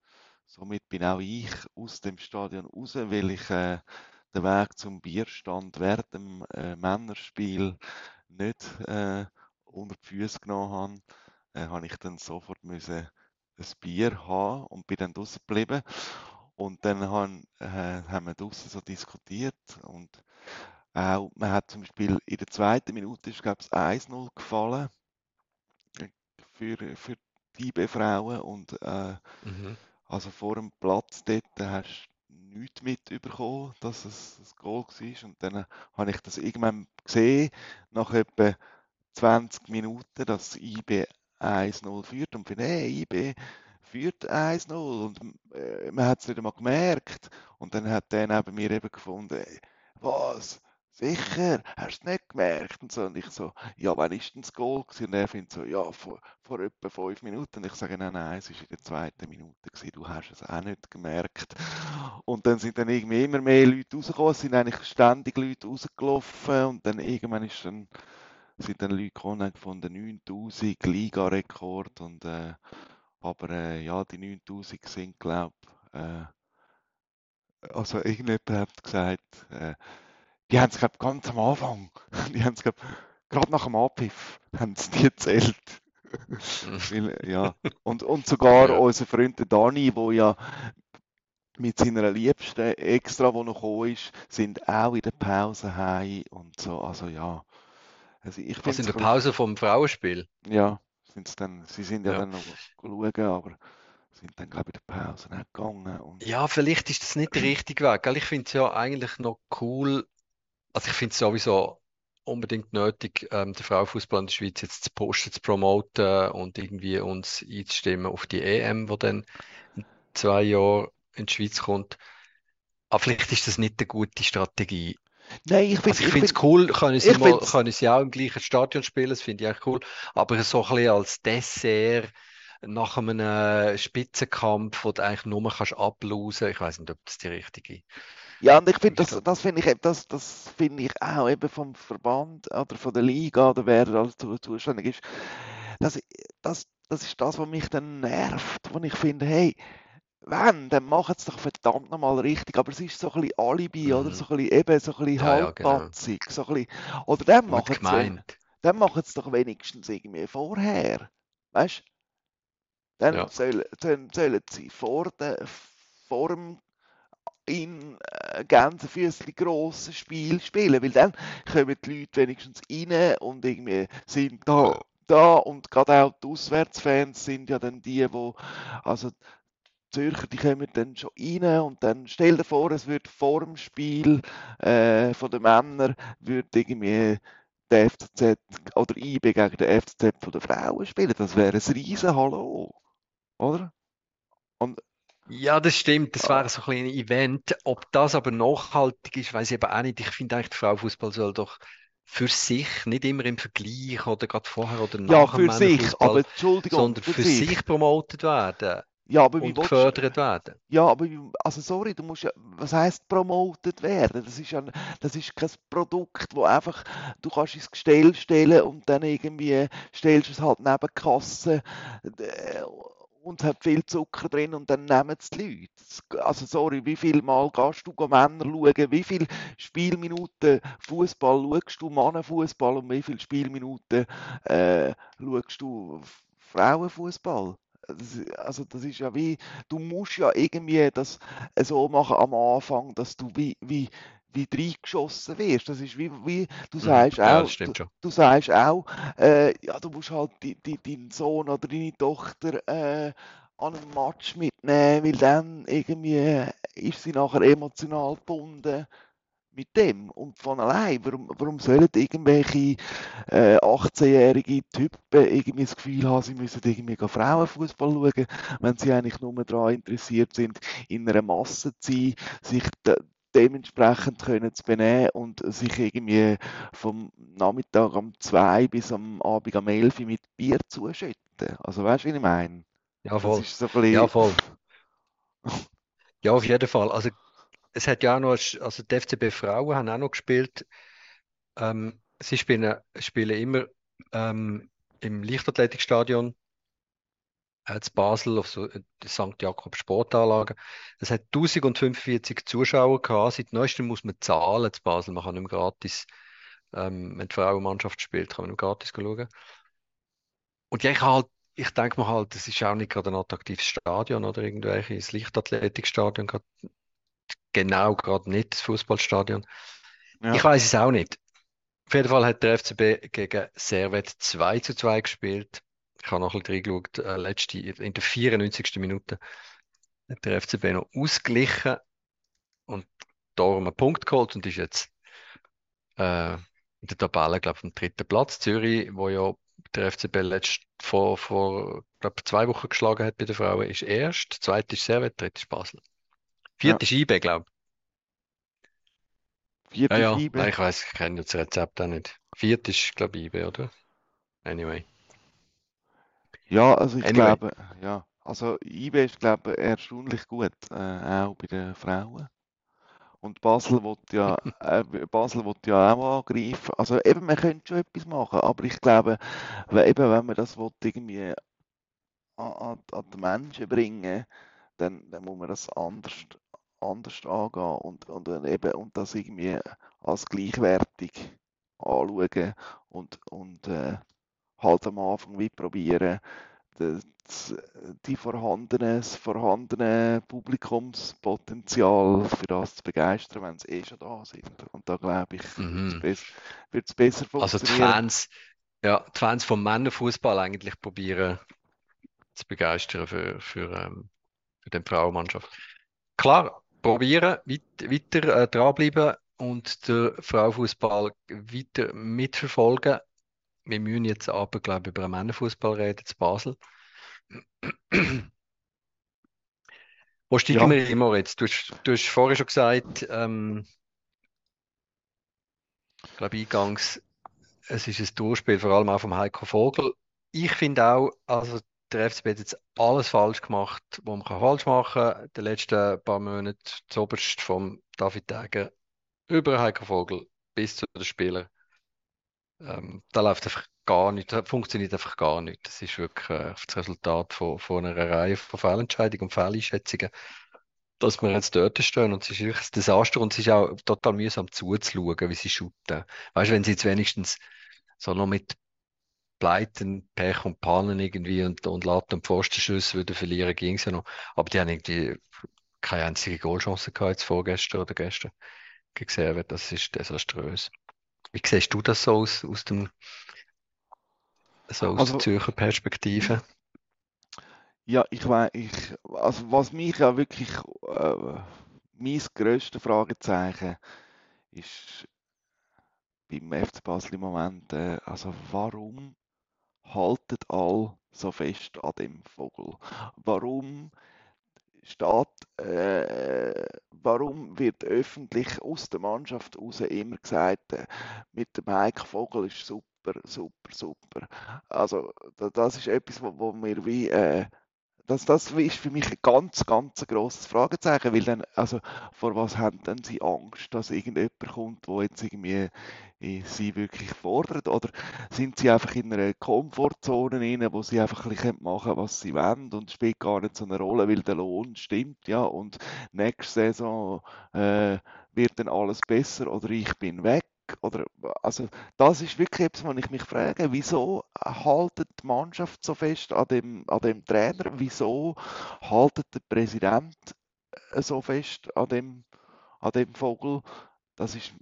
somit bin auch ich aus dem Stadion raus, weil ich äh, den Weg zum Bierstand während dem äh, Männerspiel nicht äh, unter die Füße genommen habe, äh, habe ich dann sofort müssen ein Bier haben und bin dann draußen geblieben. Und dann haben, äh, haben wir draußen so diskutiert und auch, man hat zum Beispiel in der zweiten Minute ist, glaube ich, 1-0 gefallen äh, für, für die IB-Frauen und äh, Mhm. also vor dem Platz dort hast du nichts mitbekommen, dass es ein Goal war. Und dann habe ich das irgendwann gesehen, nach etwa 20 Minuten, dass IB 1-0 führt und finde, hey, IB führt 1-0 und äh, man hat es nicht einmal gemerkt. Und dann hat der neben mir eben gefunden, was? Sicher, hast du es nicht gemerkt? Und, so. und ich so, ja, wann ist denn das Goal gewesen? Und er findet so, ja, vor, vor etwa fünf Minuten. Und ich sage, nein, nein, es war in der zweiten Minute gewesen, du hast es auch nicht gemerkt. Und dann sind dann irgendwie immer mehr Leute rausgekommen, es sind eigentlich ständig Leute rausgelaufen und dann irgendwann ist dann, sind dann Leute gekommen und gefunden, 9000 Liga-Rekord und äh, aber äh, ja, die 9000 sind, glaube ich, äh, also irgendjemand hat gesagt, äh, die haben es, glaube ganz am Anfang, (laughs) die haben es, glaube gerade nach dem Abpfiff, haben sie die gezählt. (laughs) Weil, ja. und, und sogar Ja. unser Freund Dani, der ja mit seiner Liebsten extra, wo noch gekommen ist, sind auch in der Pause heim und so. Also ja. Also ich Also in der Pause vom Frauenspiel. ja, sind's dann, sie sind ja, Ja. dann noch schauen, aber sind dann glaube ich in der Pause gegangen. Und Ja, vielleicht ist das nicht der richtige Weg. Gell? Ich finde es ja eigentlich noch cool. Also ich finde es sowieso unbedingt nötig, ähm, den Frauenfußball in der Schweiz jetzt zu posten, zu promoten und irgendwie uns einzustimmen auf die EM, die dann in zwei Jahren in die Schweiz kommt. Aber vielleicht ist das nicht eine gute Strategie. Nein, ich Also finde, ich ich finde es find, cool, können sie mal, können sie auch im gleichen Stadion spielen, das finde ich echt cool. Aber so ein bisschen als Dessert nach einem äh, Spitzenkampf, wo du eigentlich nur kannst ich weiß nicht, ob das die richtige. ja, und ich finde, das, das finde ich, das, das finde ich auch eben vom Verband oder von der Liga oder wer da zuständig ist. Das, das, das ist das, was mich dann nervt, wo ich finde, hey, wenn, dann machen es doch verdammt nochmal richtig, aber es ist so ein bisschen Alibi oder Mhm. so ein bisschen, eben so ein bisschen Ja, ja, genau. so ein bisschen, oder dann machen sie gemeint. dann machen sie doch wenigstens irgendwie vorher. Weißt du? Dann Ja. sollen, sollen, sollen sie vor, der, vor dem in äh, Gänsefüßchen grossen Spiel spielen, weil dann kommen die Leute wenigstens rein und irgendwie sind da, da und gerade auch die Auswärtsfans sind ja dann die, wo also Zürcher, die kommen dann schon rein und dann stell dir vor, es wird vor dem Spiel äh, von den Männern wird irgendwie der FCZ oder IB gegen den FCZ von den Frauen spielen. Das wäre ein riesen Hallo, oder? Und Ja, das stimmt. Das Ah. wäre so ein ein Event. Ob das aber nachhaltig ist, weiß ich eben auch nicht. Ich finde eigentlich, der Frauenfußball soll doch für sich, nicht immer im Vergleich oder gerade vorher oder ja, nach dem für sich, aber Entschuldigung, sondern für sich promotet werden Ja, aber wie und gefördert werden. Ja, aber also sorry, du musst ja, was heißt promoted werden? Das ist ja, das ist kein Produkt, wo einfach du kannst ins Gestell stellen und dann irgendwie stellst du es halt neben die Kasse äh, und hat viel Zucker drin und dann nehmen es die Leute. Also sorry, wie viel Mal gehst du Männer schauen? Wie viele Spielminuten Fußball schaust du Mannenfußball und wie viele Spielminuten äh, schaust du Frauenfußball? Also das ist ja wie du musst ja irgendwie das so machen am Anfang, dass du wie, wie, wie reingeschossen wirst. Das ist wie, wie du Mhm. sagst Ja, auch, du, du sagst auch, äh, ja, du musst halt die, die, deinen Sohn oder deine Tochter äh, an einen Match mitnehmen, weil dann irgendwie ist sie nachher emotional gebunden mit dem und von allein. Warum, warum sollen irgendwelche äh, 18-jährige Typen irgendwie das Gefühl haben, sie müssen irgendwie Frauenfußball schauen, wenn sie eigentlich nur daran interessiert sind, in einer Masse zu sein, sich de dementsprechend können zu benehmen und sich irgendwie vom Nachmittag um 2 bis am Abend um 11 Uhr mit Bier zuschütten. Also weißt du, wie ich meine? Ja, Das voll. ist so ein bisschen, Ja, voll. (laughs) Ja, auf jeden Fall. Also es hat ja auch noch, also die FCB Frauen haben auch noch gespielt. Ähm, sie spielen, spielen immer ähm, im Leichtathletikstadion äh, zu Basel auf so äh, der St. Jakob Sportanlage. Es hat 1045 Zuschauer gehabt. Seit neuestem muss man zahlen zu Basel. Man kann nicht gratis, ähm, wenn die Frauenmannschaft spielt, kann man nicht gratis schauen. Und ja, ich halt, ich denke mir halt, das ist auch nicht gerade ein attraktives Stadion oder irgendwelches Leichtathletikstadion, gerade, genau gerade nicht das Fußballstadion. ja. Ich weiß es auch nicht. Auf jeden Fall hat der FCB gegen Servet 2 zu 2 gespielt. Ich habe noch ein bisschen reingeschaut, äh, letzte, in der 94. Minute hat der FCB noch ausgeglichen. und darum einen Punkt geholt und ist jetzt äh, in der Tabelle, glaube ich, am dritten Platz. Zürich, wo ja der FCB letzt vor, vor glaub, zwei Wochen geschlagen hat bei den Frauen, ist erst. Zweit ist Servet, dritt ist Basel. Viert Ja. ist IB, glaube ich. Vierte Ja. Scheibe. Nein, ich weiß, ich kenne das Rezept auch nicht. Viert ist, glaube ich, IB, oder? Anyway. Ja, also ich Anyway. glaube, ja, also IB ist glaube ich erstaunlich gut, äh, auch bei den Frauen. Und Basel will ja, (laughs) äh, Basel will ja auch angreifen. Also eben, man könnte schon etwas machen, aber ich glaube, wenn, eben, wenn man das will, irgendwie an, an, an die Menschen bringen, dann, dann muss man das anders, anders angehen und, und, eben, und das irgendwie als gleichwertig anschauen und, und äh, halt am Anfang wie probieren, das, die vorhandene, das vorhandene Publikumspotenzial für das zu begeistern, wenn sie eh schon da sind. Und da glaube ich, Mhm. wird es besser Also die funktionieren. Fans, ja, die Fans vom Männerfußball eigentlich probieren zu begeistern für, für, ähm, für die Frauenmannschaft. Klar, probieren, weit, weiter äh, dranbleiben und den Frauenfußball weiter mitverfolgen. Wir müssen jetzt aber, glaube ich, über den Männerfußball reden zu Basel. Wo steigen Ja. wir hin, Moritz? Du hast, du hast vorher schon gesagt, ähm, ich glaube eingangs, es ist ein Durchspiel, vor allem auch vom Heiko Vogel. Ich finde auch, also der FCB hat jetzt alles falsch gemacht, was man falsch machen kann. Die letzten paar Monate, zuoberst vom David Degen über Heiko Vogel bis zu den Spielern. Ähm, da läuft einfach gar nicht, da funktioniert einfach gar nicht. Das ist wirklich äh, das Resultat von, von einer Reihe von Fehlentscheidungen und Fehleinschätzungen, dass wir jetzt dort stehen. Und es ist wirklich ein Desaster und es ist auch total mühsam zuzuschauen, wie sie shooten. Weißt du, wenn sie jetzt wenigstens so noch mit Pleiten, Pech und Pannen irgendwie und, und Latte und Pfostenschüsse würden verlieren, ging es ja noch. Aber die haben irgendwie keine einzige Goalchance gehabt, jetzt vorgestern oder gestern gegen Servet. Das ist desaströs. Wie siehst du das so aus, aus dem, so aus Also- der Zürcher Perspektive? Ja, ich weiß, ich, also was mich ja wirklich, äh, mein grösstes Fragezeichen ist beim FC Basel im Moment, äh, also warum halten alle so fest an dem Vogel? Warum steht, äh, warum wird öffentlich aus der Mannschaft raus immer gesagt, äh, mit dem Heiko Vogel ist super, super, super. Also da- das ist etwas, wo, wo mir wie, äh, das, das ist für mich ein ganz, ganz grosses Fragezeichen, weil dann, also vor was haben denn sie Angst, dass irgendjemand kommt, wo jetzt irgendwie äh, sie wirklich fordert, oder sind sie einfach in einer Komfortzone rein, wo sie einfach ein bisschen machen können, was sie wollen und spielt gar nicht so eine Rolle, weil der Lohn stimmt, ja, und nächste Saison äh, wird dann alles besser oder ich bin weg. Oder, also, das ist wirklich etwas, was ich mich frage. Wieso haltet die Mannschaft so fest an dem, an dem Trainer? Wieso haltet der Präsident äh, so fest an dem, an dem Vogel? Das ist,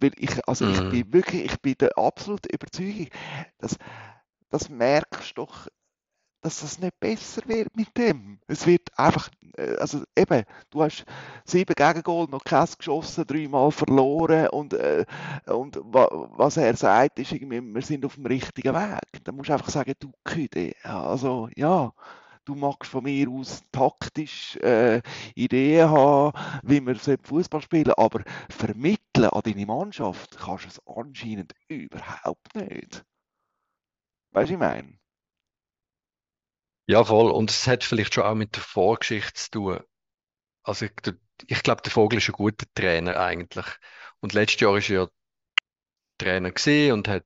weil ich, also ich Mhm. bin wirklich, ich bin der absoluten Überzeugung, dass, das merkst du doch, dass das nicht besser wird mit dem. Es wird einfach, äh, also eben, du hast sieben Gegengol, noch keins geschossen, dreimal verloren und, äh, und wa, was er sagt, ist irgendwie, wir sind auf dem richtigen Weg. Dann musst du einfach sagen, du Küde, also ja, du magst von mir aus taktisch äh, Ideen haben, wie wir Fußball spielen, aber vermitteln an deine Mannschaft kannst du es anscheinend überhaupt nicht. Weißt du, ich meine? Ja, voll. Und es hat vielleicht schon auch mit der Vorgeschichte zu tun. Also ich, ich glaube, der Vogel ist ein guter Trainer eigentlich. Und letztes Jahr ist er ja Trainer gewesen und hat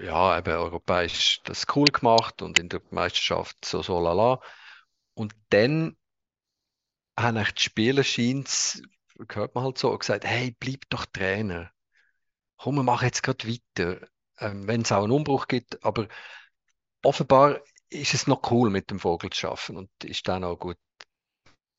ja eben europäisch das cool gemacht und in der Meisterschaft so so lala. Und dann haben echt die Spieler scheint's, hört man halt so, gesagt, hey, bleib doch Trainer. Komm, wir machen jetzt gerade weiter. Ähm, wenn es auch einen Umbruch gibt, aber offenbar ist es noch cool, mit dem Vogel zu arbeiten und ist dann auch gut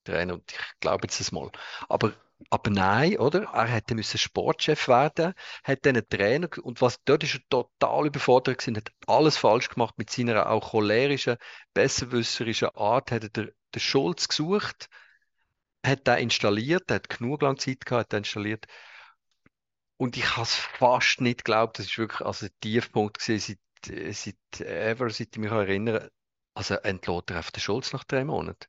Trainer und ich glaube jetzt das mal. Aber, aber nein, oder? Er hätte müssen Sportchef werden, hat dann einen Trainer und was dort ist er total überfordert gewesen, hat alles falsch gemacht mit seiner auch cholerischen, besserwisserischen Art, hat er den, den Schulz gesucht hat er installiert, er hat genug lange Zeit gehabt, hat er installiert. Und ich habe es fast nicht geglaubt, das ist wirklich also ein Tiefpunkt gewesen, seit, seit ever, seit ich mich erinnere. Also entlohnt er auf den Schulz nach drei Monaten.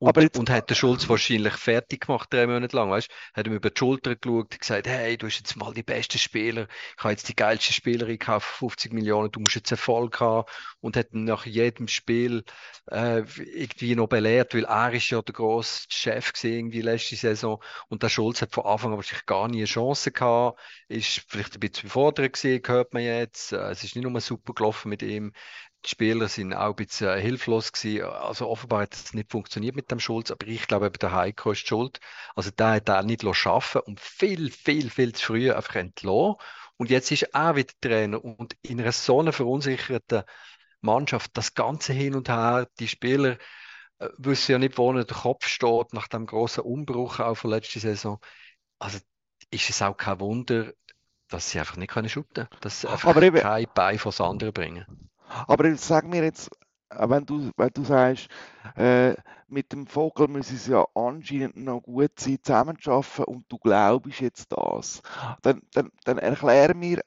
Und, aber jetzt, und hat der Schulz wahrscheinlich fertig gemacht, drei Monate lang, weißt Hat ihm über die Schulter geschaut und gesagt, hey, du bist jetzt mal die besten Spieler, ich habe jetzt die geilste Spielerin gekauft, 50 Millionen, du musst jetzt Erfolg haben. Und hat ihn nach jedem Spiel äh, irgendwie noch belehrt, weil er ist ja der grosse Chef gewesen, irgendwie letzte Saison. Und der Schulz hat von Anfang an wahrscheinlich gar nie eine Chance gehabt, ist vielleicht ein bisschen überfordert gewesen, hört man jetzt. Äh, es ist nicht nur super gelaufen mit ihm die Spieler sind auch ein bisschen hilflos gewesen. Also offenbar hat es nicht funktioniert mit dem Schulz, aber ich glaube, eben der Heiko ist schuld. Also der hat er nicht schaffen und viel, viel, viel zu früh einfach entlassen. Und jetzt ist er auch wieder Trainer und in einer so einer verunsicherten Mannschaft, das Ganze hin und her, die Spieler äh, wissen ja nicht, wo der Kopf steht nach dem großen Umbruch auch von letzter Saison. Also ist es auch kein Wunder, dass sie einfach nicht können shooten, dass sie einfach eben, kein Bein von anderen bringen. Aber sag mir jetzt, äh, wenn du, wenn du sagst, äh, mit dem Vogel müssen sie ja anscheinend noch gut sein, zusammenarbeiten und du glaubst jetzt das, dann, dann, dann erklär mir,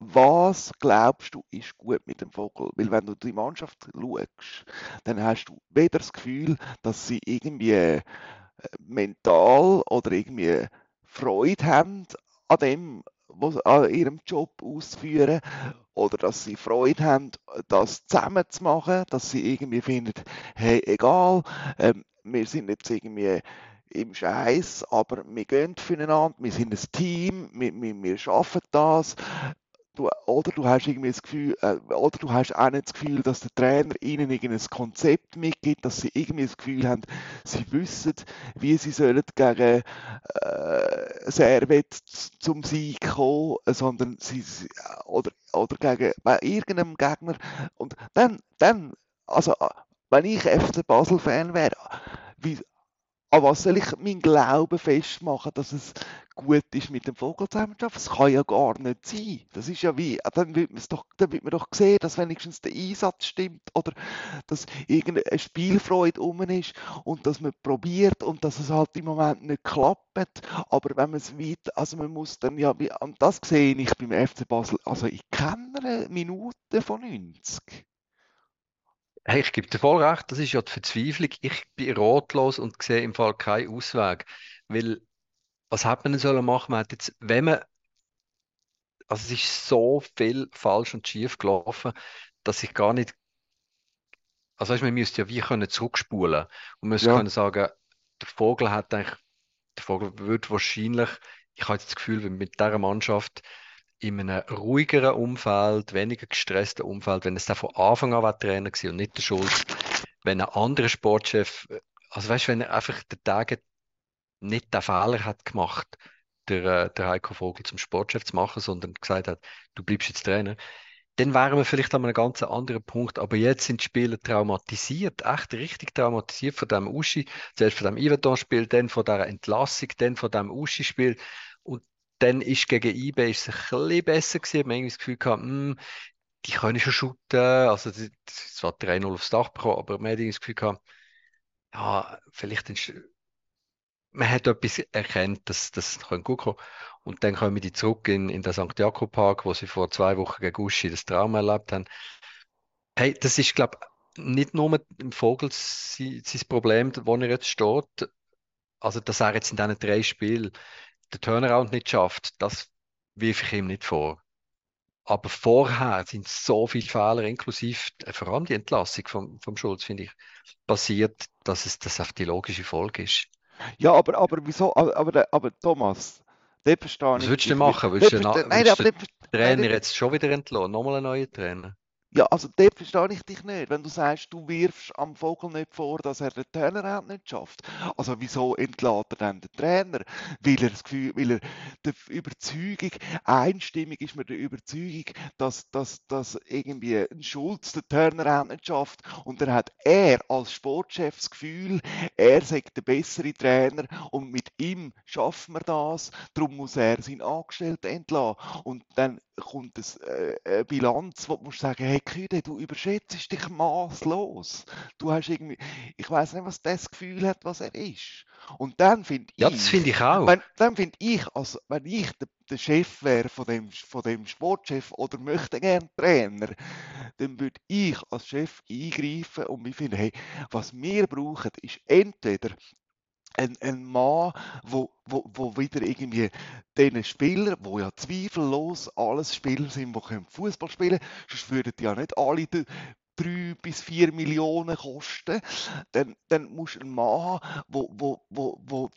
was glaubst du ist gut mit dem Vogel? Weil wenn du die Mannschaft schaust, dann hast du weder das Gefühl, dass sie irgendwie äh, mental oder irgendwie Freude haben an dem, was an ihrem Job ausführen oder dass sie Freude haben, das zusammen zu machen, dass sie irgendwie finden, hey, egal, ähm, wir sind jetzt irgendwie im Scheiß, aber wir gehen füreinander, wir sind ein Team, wir, wir, wir schaffen das du, oder du hast irgendwie das Gefühl, äh, oder du hast auch nicht das Gefühl, dass der Trainer ihnen irgendein Konzept mitgibt, dass sie irgendwie das Gefühl haben, sie wissen, wie sie sollen gegen äh, Servet zum Sieg kommen, sondern sie, oder, oder gegen bei irgendeinem Gegner. Und dann, dann, also, wenn ich FC Basel-Fan wäre, wie, an was soll ich meinen Glauben festmachen, dass es gut ist mit dem Vogel zusammenzuarbeiten? Das kann ja gar nicht sein. Das ist ja wie, dann wird man doch, dann wird man doch sehen, dass wenigstens der Einsatz stimmt oder dass irgendeine Spielfreude um ist und dass man probiert und dass es halt im Moment nicht klappt. Aber wenn man es weit, also man muss dann ja, und das sehe ich beim FC Basel, also ich kenne eine Minute von 90. Hey, ich gebe dir voll recht, das ist ja die Verzweiflung. Ich bin ratlos und sehe im Fall keinen Ausweg. Weil, was hat man denn sollen machen? Man hat jetzt, wenn man, also es ist so viel falsch und schief gelaufen, dass ich gar nicht, also weißt, man müsste ja wie können zurückspulen und man müsste Ja. können sagen, der Vogel hat eigentlich, der Vogel würde wahrscheinlich, ich habe jetzt das Gefühl, wenn mit dieser Mannschaft in einem ruhigeren Umfeld, weniger gestressten Umfeld, wenn es da von Anfang an war Trainer gewesen und nicht der Schulz, wenn ein anderer Sportchef, also weißt du, wenn er einfach den Tag nicht den Fehler hat gemacht, der, äh, der Heiko Vogel zum Sportchef zu machen, sondern gesagt hat, du bleibst jetzt Trainer, dann wären wir vielleicht an einem ganz anderen Punkt. Aber jetzt sind die Spieler traumatisiert, echt richtig traumatisiert von dem Uschi, zuerst von dem Iverton-Spiel, dann von der Entlassung, dann von dem Uschi-Spiel. Und dann ist gegen IB ein bisschen besser gewesen. Man hat das Gefühl gehabt, mh, hm, die können schon shooten. Also, es war 3-0 aufs Dach bekommen, aber man hat das Gefühl gehabt, ja, vielleicht man hat etwas erkannt, dass das gut kommen Und dann kommen die zurück in, in den St. Jakob Park, wo sie vor zwei Wochen gegen Uschi das Trauma erlebt haben. Hey, das ist, glaube ich, nicht nur im Vogel sein, sein Problem, wo er jetzt steht. Also, dass er jetzt in diesen drei Spielen den Turnaround nicht schafft, das wirf ich ihm nicht vor. Aber vorher sind so viele Fehler, inklusive äh, vor allem die Entlassung vom, vom Schulz, finde ich, passiert, dass es das auf die logische Folge ist. Ja, aber, aber wieso? Aber, aber, aber Thomas, das verstehe Was ich. würdest du machen? Würdest du, nein, den nein, Trainer jetzt schon wieder entlassen? Nochmal einen neuen Trainer? Ja, also dort verstehe ich dich nicht, wenn du sagst, du wirfst am Vogel nicht vor, dass er den Turnaround nicht schafft. Also wieso entlässt er dann den Trainer? Weil er das Gefühl, weil er der Überzeugung, einstimmig ist mir der Überzeugung, dass, dass, dass irgendwie ein Schulz den Turnaround nicht schafft und dann hat er als Sportchef das Gefühl, er sei der bessere Trainer und mit ihm schaffen wir das, darum muss er seinen Angestellten entlassen. Und dann kommt es, äh, eine Bilanz, wo du musst sagen, hey Küde, du überschätzt dich maßlos. Du hast irgendwie, ich weiß nicht, was das Gefühl hat, was er ist. Und dann finde Ja, das ich, finde ich auch. wenn, dann finde ich, also, wenn ich der, der Chef wäre von dem, von dem Sportchef oder möchte gern Trainer, dann würde ich als Chef eingreifen und ich finde, hey, was wir brauchen, ist entweder ein, ein Mann, wo, wo, wo wieder irgendwie diesen Spieler, wo ja zweifellos alles Spieler sind, die Fußball spielen können, sonst würden die ja nicht alle drei bis vier Millionen kosten, dann, dann musst du einen Mann haben, wo, wo, wo, wo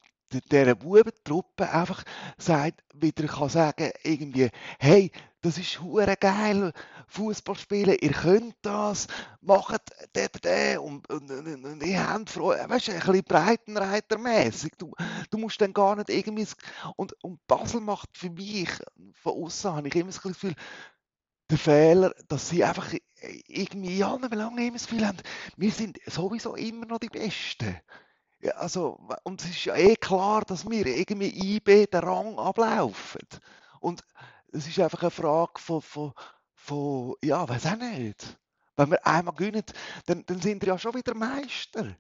dieser Bubentruppe einfach sagt, wieder kann sagen, irgendwie, hey, das ist hure geil, Fußball spielen, ihr könnt das, macht den, den und, und, und, und ihr habt Freude, weißt du, ein bisschen breitenreitermäßig. Du, du musst dann gar nicht irgendwie, und, und Basel macht für mich, von außen habe ich immer das Gefühl, der Fehler, dass sie einfach irgendwie allen Belangen immer das Gefühl haben, wir sind sowieso immer noch die Besten. Ja, also, und es ist ja eh klar, dass wir irgendwie IB den Rang ablaufen. Und es ist einfach eine Frage von, von, von ja, weiß auch nicht. Wenn wir einmal gewinnen, dann, dann sind wir ja schon wieder Meister.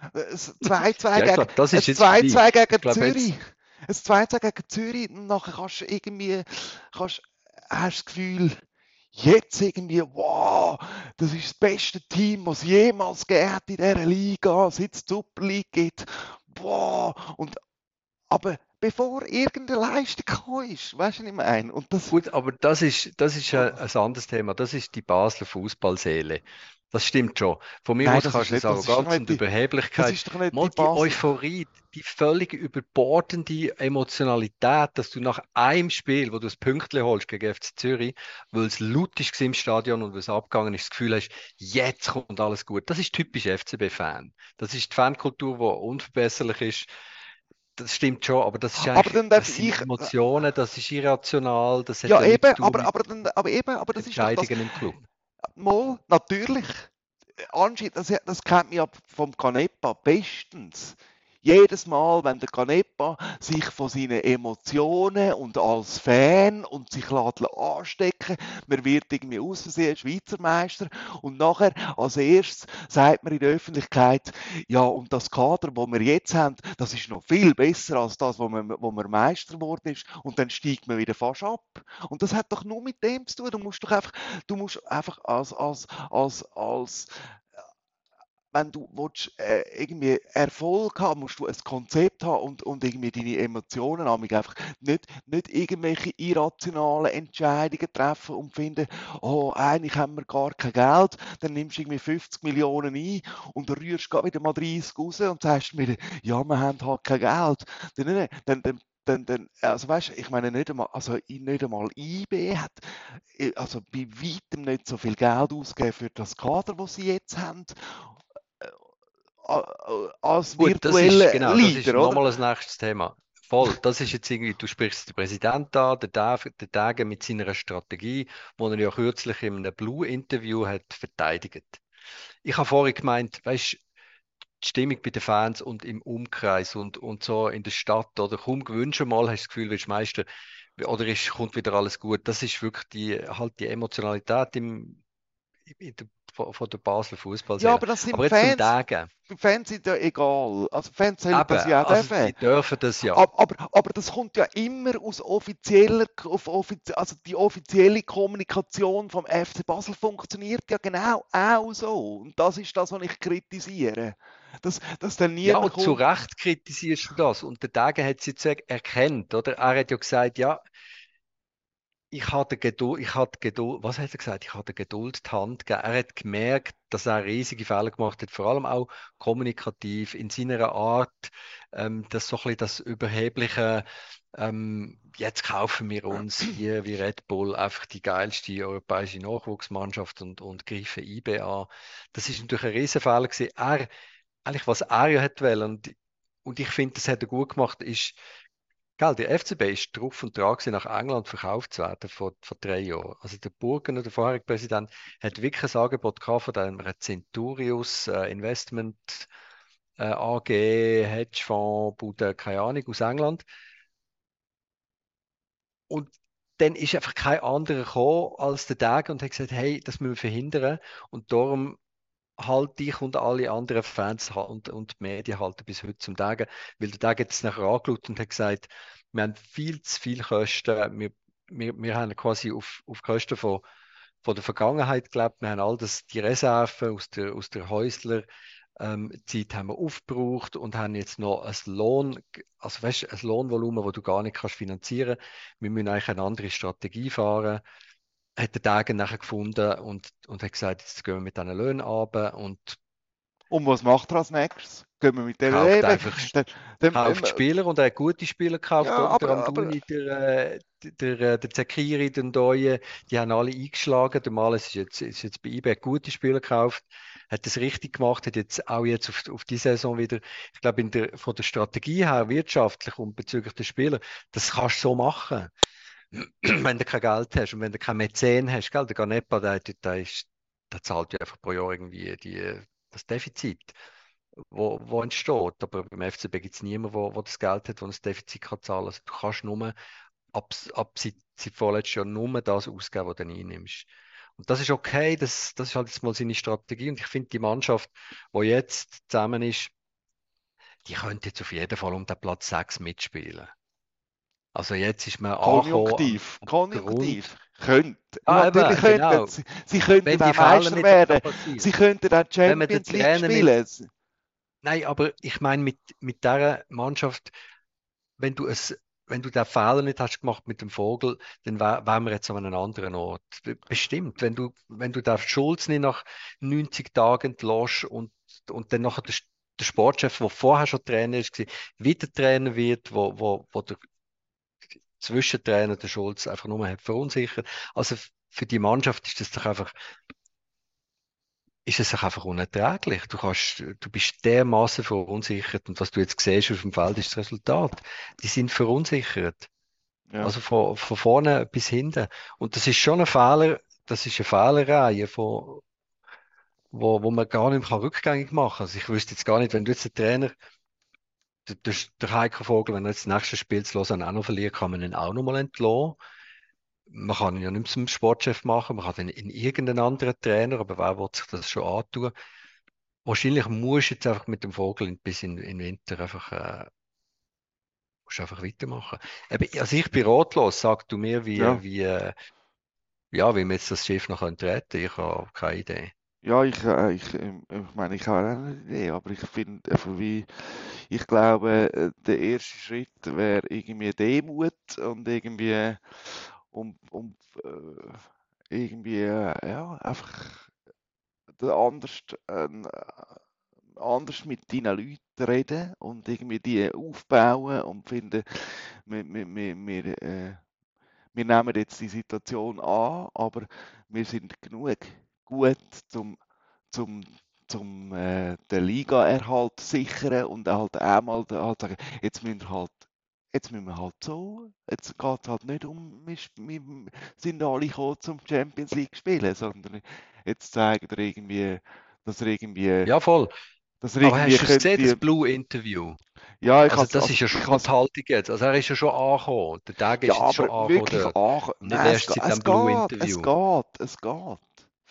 Ein 2-2 (laughs) Ja, gegen, glaube, das ein ist jetzt vorbei. 2-2 Ich gegen Zürich. Ein 2-2 gegen Zürich, und nachher kannst du irgendwie, kannst, hast du das Gefühl, jetzt irgendwie, wow, das ist das beste Team, was jemals gegeben hat in dieser Liga, seit es Super League gibt. Wow, und, aber bevor irgendeine Leistung gekommen ist, weißt du, was ich meine? Und das, gut, aber das ist, das ist ein, ein anderes Thema. Das ist die Basler Fußballseele. Das stimmt schon. Von mir nein, aus das kannst ist du nicht, das das doch Arroganz nicht und die, das Überheblichkeit, ist doch nicht mal die die. Euphorie, die völlig überbordende Emotionalität, dass du nach einem Spiel, wo du das Pünktchen holst gegen FC Zürich, weil es laut ist im Stadion und weil es abgegangen ist, das Gefühl hast, jetzt kommt alles gut. Das ist typisch FCB-Fan. Das ist die Fankultur, die unverbesserlich ist. Das stimmt schon, aber das ist Aber eigentlich, dann das sind ich, Emotionen, das ist irrational, das hat ja eben, aber, aber, dann, aber eben, aber das ist das, im Club. mal, natürlich. Anscheinend, das, das kennt man ja vom Canepa bestens. Jedes Mal, wenn der Canepa sich von seinen Emotionen und als Fan und sich lässt anstecken, man wird irgendwie aus Versehen Schweizer Meister und nachher als erstes sagt man in der Öffentlichkeit, ja und das Kader, wo wir jetzt haben, das ist noch viel besser als das, wo man, wo man Meister geworden ist und dann steigt man wieder fast ab. Und das hat doch nur mit dem zu tun. Du musst doch einfach, du musst einfach als, als, als, als wenn du willst, äh, irgendwie Erfolg haben, musst du ein Konzept haben und, und irgendwie deine Emotionen haben. Einfach nicht, nicht irgendwelche irrationalen Entscheidungen treffen und finden, oh, eigentlich haben wir gar kein Geld, dann nimmst du irgendwie 50 Millionen ein und rührst du wieder mal 30 raus und sagst mir, ja, wir haben halt kein Geld. Dann, dann, dann dann, dann, also weißt ich meine nicht einmal, also nicht einmal IB hat, also bei weitem nicht so viel Geld ausgegeben für das Kader, das sie jetzt haben als Gut, das ist, genau, das ist Leader, nochmal ein nächstes Thema. Voll, das ist jetzt irgendwie, du sprichst den Präsidenten an, der Dage mit seiner Strategie, die er ja kürzlich in einem Blue-Interview hat verteidigt. Ich habe vorhin gemeint, weißt die Stimmung bei den Fans und im Umkreis und, und so in der Stadt oder kaum gewünscht mal, hast du das Gefühl, wirst Meister oder ist, kommt wieder alles gut. Das ist wirklich die, halt die Emotionalität im, in der, von, der Basler Ja, Fußballseele. aber das sind Aber Fans. Tagen. Fans sind ja egal. Also Fans sollen das ja auch also dürfen. die dürfen das ja. Aber, aber, aber das kommt ja immer aus offizieller, auf offizie also die offizielle Kommunikation vom FC Basel funktioniert ja genau auch so. Und das ist das, was ich kritisiere. Dass, dass dann Ja, und zu. Recht kritisierst du das. Und der Dage hat es jetzt erkannt, oder? Er hat ja gesagt, ja, ich hatte Geduld, ich hatte Geduld, was hat er gesagt? Ich hatte Geduld die Hand gegeben. Er hat gemerkt, dass er riesige Fehler gemacht hat, vor allem auch kommunikativ in seiner Art, ähm, das so ein bisschen das überhebliche, ähm, jetzt kaufen wir uns wie, wie Red Bull einfach die geilste europäische Nachwuchsmannschaft und, und greifen IB an. Das ist natürlich ein Riesenfehler gewesen. Er, eigentlich was er ja hat wollen, und, und ich finde, das hat er gut gemacht, ist, Gell, der FCB ist drauf und dran, nach England verkauft zu werden vor, vor drei Jahren. Also der Burgener, der vorherige Präsident, hat wirklich ein Angebot gehabt von einem Centurius äh, Investment äh, AG, Hedgefonds, Bude, keine Ahnung, aus England. Und dann ist einfach kein anderer gekommen als der Tag und hat gesagt, hey, das müssen wir verhindern. Und darum halte ich und alle anderen Fans und, und Medien halten bis heute zum Tag, weil der Tag hat es nachher angeschaut und hat gesagt, wir haben viel zu viele Kosten, wir, wir, wir haben quasi auf, auf Kosten von, von der Vergangenheit gelebt, wir haben all das, die Reserven aus der, aus der Häusler ähm, Zeit haben wir aufgebraucht und haben jetzt noch ein Lohn, also weißt, ein Lohnvolumen, das du gar nicht kannst finanzieren. Wir müssen eigentlich eine andere Strategie fahren. Hat der Tage nachher gefunden und, und hat gesagt, jetzt gehen wir mit diesen Löhnen runter und und was macht er als nächstes? Gehen wir mit dem kauft Leben? einfach Dann, dann, kauft Spieler und er hat gute Spieler gekauft. Ja, und der aber- Amdouni, der, äh, der, äh, der Zekiri, der Ndoye, die haben alle eingeschlagen. Der Males ist jetzt, ist jetzt bei eBay gute Spieler gekauft, hat das richtig gemacht, hat jetzt auch jetzt auf, auf die Saison wieder, ich glaube, in der, von der Strategie her, wirtschaftlich und bezüglich der Spieler, das kannst du so machen. (clears throat) wenn du kein Geld hast und wenn du kein Mäzen hast, gell, der Ganepa, der, der, ist, der zahlt ja einfach pro Jahr irgendwie die, das Defizit, wo, wo entsteht. Aber beim FCB gibt es niemanden, wo das Geld hat, wo das Defizit kann zahlen. Also du kannst nur ab, ab seit, seit vorletztes Jahr nur das ausgeben, was du einnimmst. Und das ist okay, das, das ist halt jetzt mal seine Strategie. Und ich finde, die Mannschaft, die jetzt zusammen ist, die könnte jetzt auf jeden Fall um den Platz 6 mitspielen. Also jetzt ist man Konjunktiv, konjunktiv. Könnte. Ah, Natürlich eben, könnten genau. sie, sie könnten auch Meister werden. Sie könnten auch Champions League spielen. Nein, aber ich meine, mit, mit dieser Mannschaft, wenn du es, wenn du den Fehler nicht hast gemacht mit dem Vogel, dann wär- wären wir jetzt an einem anderen Ort. Be- Bestimmt. Wenn du, wenn du den Schulz nicht nach 90 Tagen entlässt und, und dann nachher der, der Sportchef, der vorher schon Trainer ist, war, wieder Trainer wird, wo, wo, wo der Zwischentrainer, der Schulz, einfach nur hat verunsichert. Also für die Mannschaft ist das doch einfach, ist es doch einfach unerträglich. Du kannst, du bist dermaßen verunsichert und was du jetzt siehst auf dem Feld ist das Resultat. Die sind verunsichert. Ja. Also von, von vorne bis hinten. Und das ist schon ein Fehler, das ist eine Fehlerreihe von, wo, wo man gar nicht mehr rückgängig machen kann. Also ich wüsste jetzt gar nicht, wenn du jetzt den Trainer, der, der, der Heiko Vogel, wenn er jetzt das nächste Spiel zu Lausanne auch noch verliert, kann man ihn auch noch mal entlassen. Man kann ihn ja nicht zum Sportchef machen, man kann ihn in irgendeinen anderen Trainer, aber wer will sich das schon antun? Wahrscheinlich musst du jetzt einfach mit dem Vogel bis in, den Winter einfach, äh, musst einfach weitermachen. Also ich bin ratlos, sag du mir, wie, Ja. wie, äh, ja, wie wir jetzt das Schiff noch können retten Ich habe keine Idee. Ja, ich, äh, ich, ähm, ich meine, ich habe auch eine Idee, aber ich finde einfach wie, ich glaube, äh, der erste Schritt wäre irgendwie Demut und irgendwie um, um irgendwie, ja, einfach der anders, äh, anders mit deinen Leuten reden und irgendwie die aufbauen und finden, wir, wir, wir, äh, wir nehmen jetzt die Situation an, aber wir sind genug gut, zum, zum, zum äh, den Ligaerhalt sichern und halt einmal halt sagen, jetzt müssen wir halt, jetzt müssen wir halt so, jetzt geht es halt nicht um, wir, wir sind alle gekommen zum Champions League spielen, sondern jetzt zeigen wir irgendwie, dass er irgendwie, Ja, voll. dass er Aber irgendwie hast du es gesehen, das Blue-Interview? ja, ich Also das ist ja schon die Haltung jetzt. Also er ist ja schon angekommen. Der Tag ist Ja, jetzt schon angekommen wirklich dort. an. Nicht Nein, es, es geht, es geht, es geht.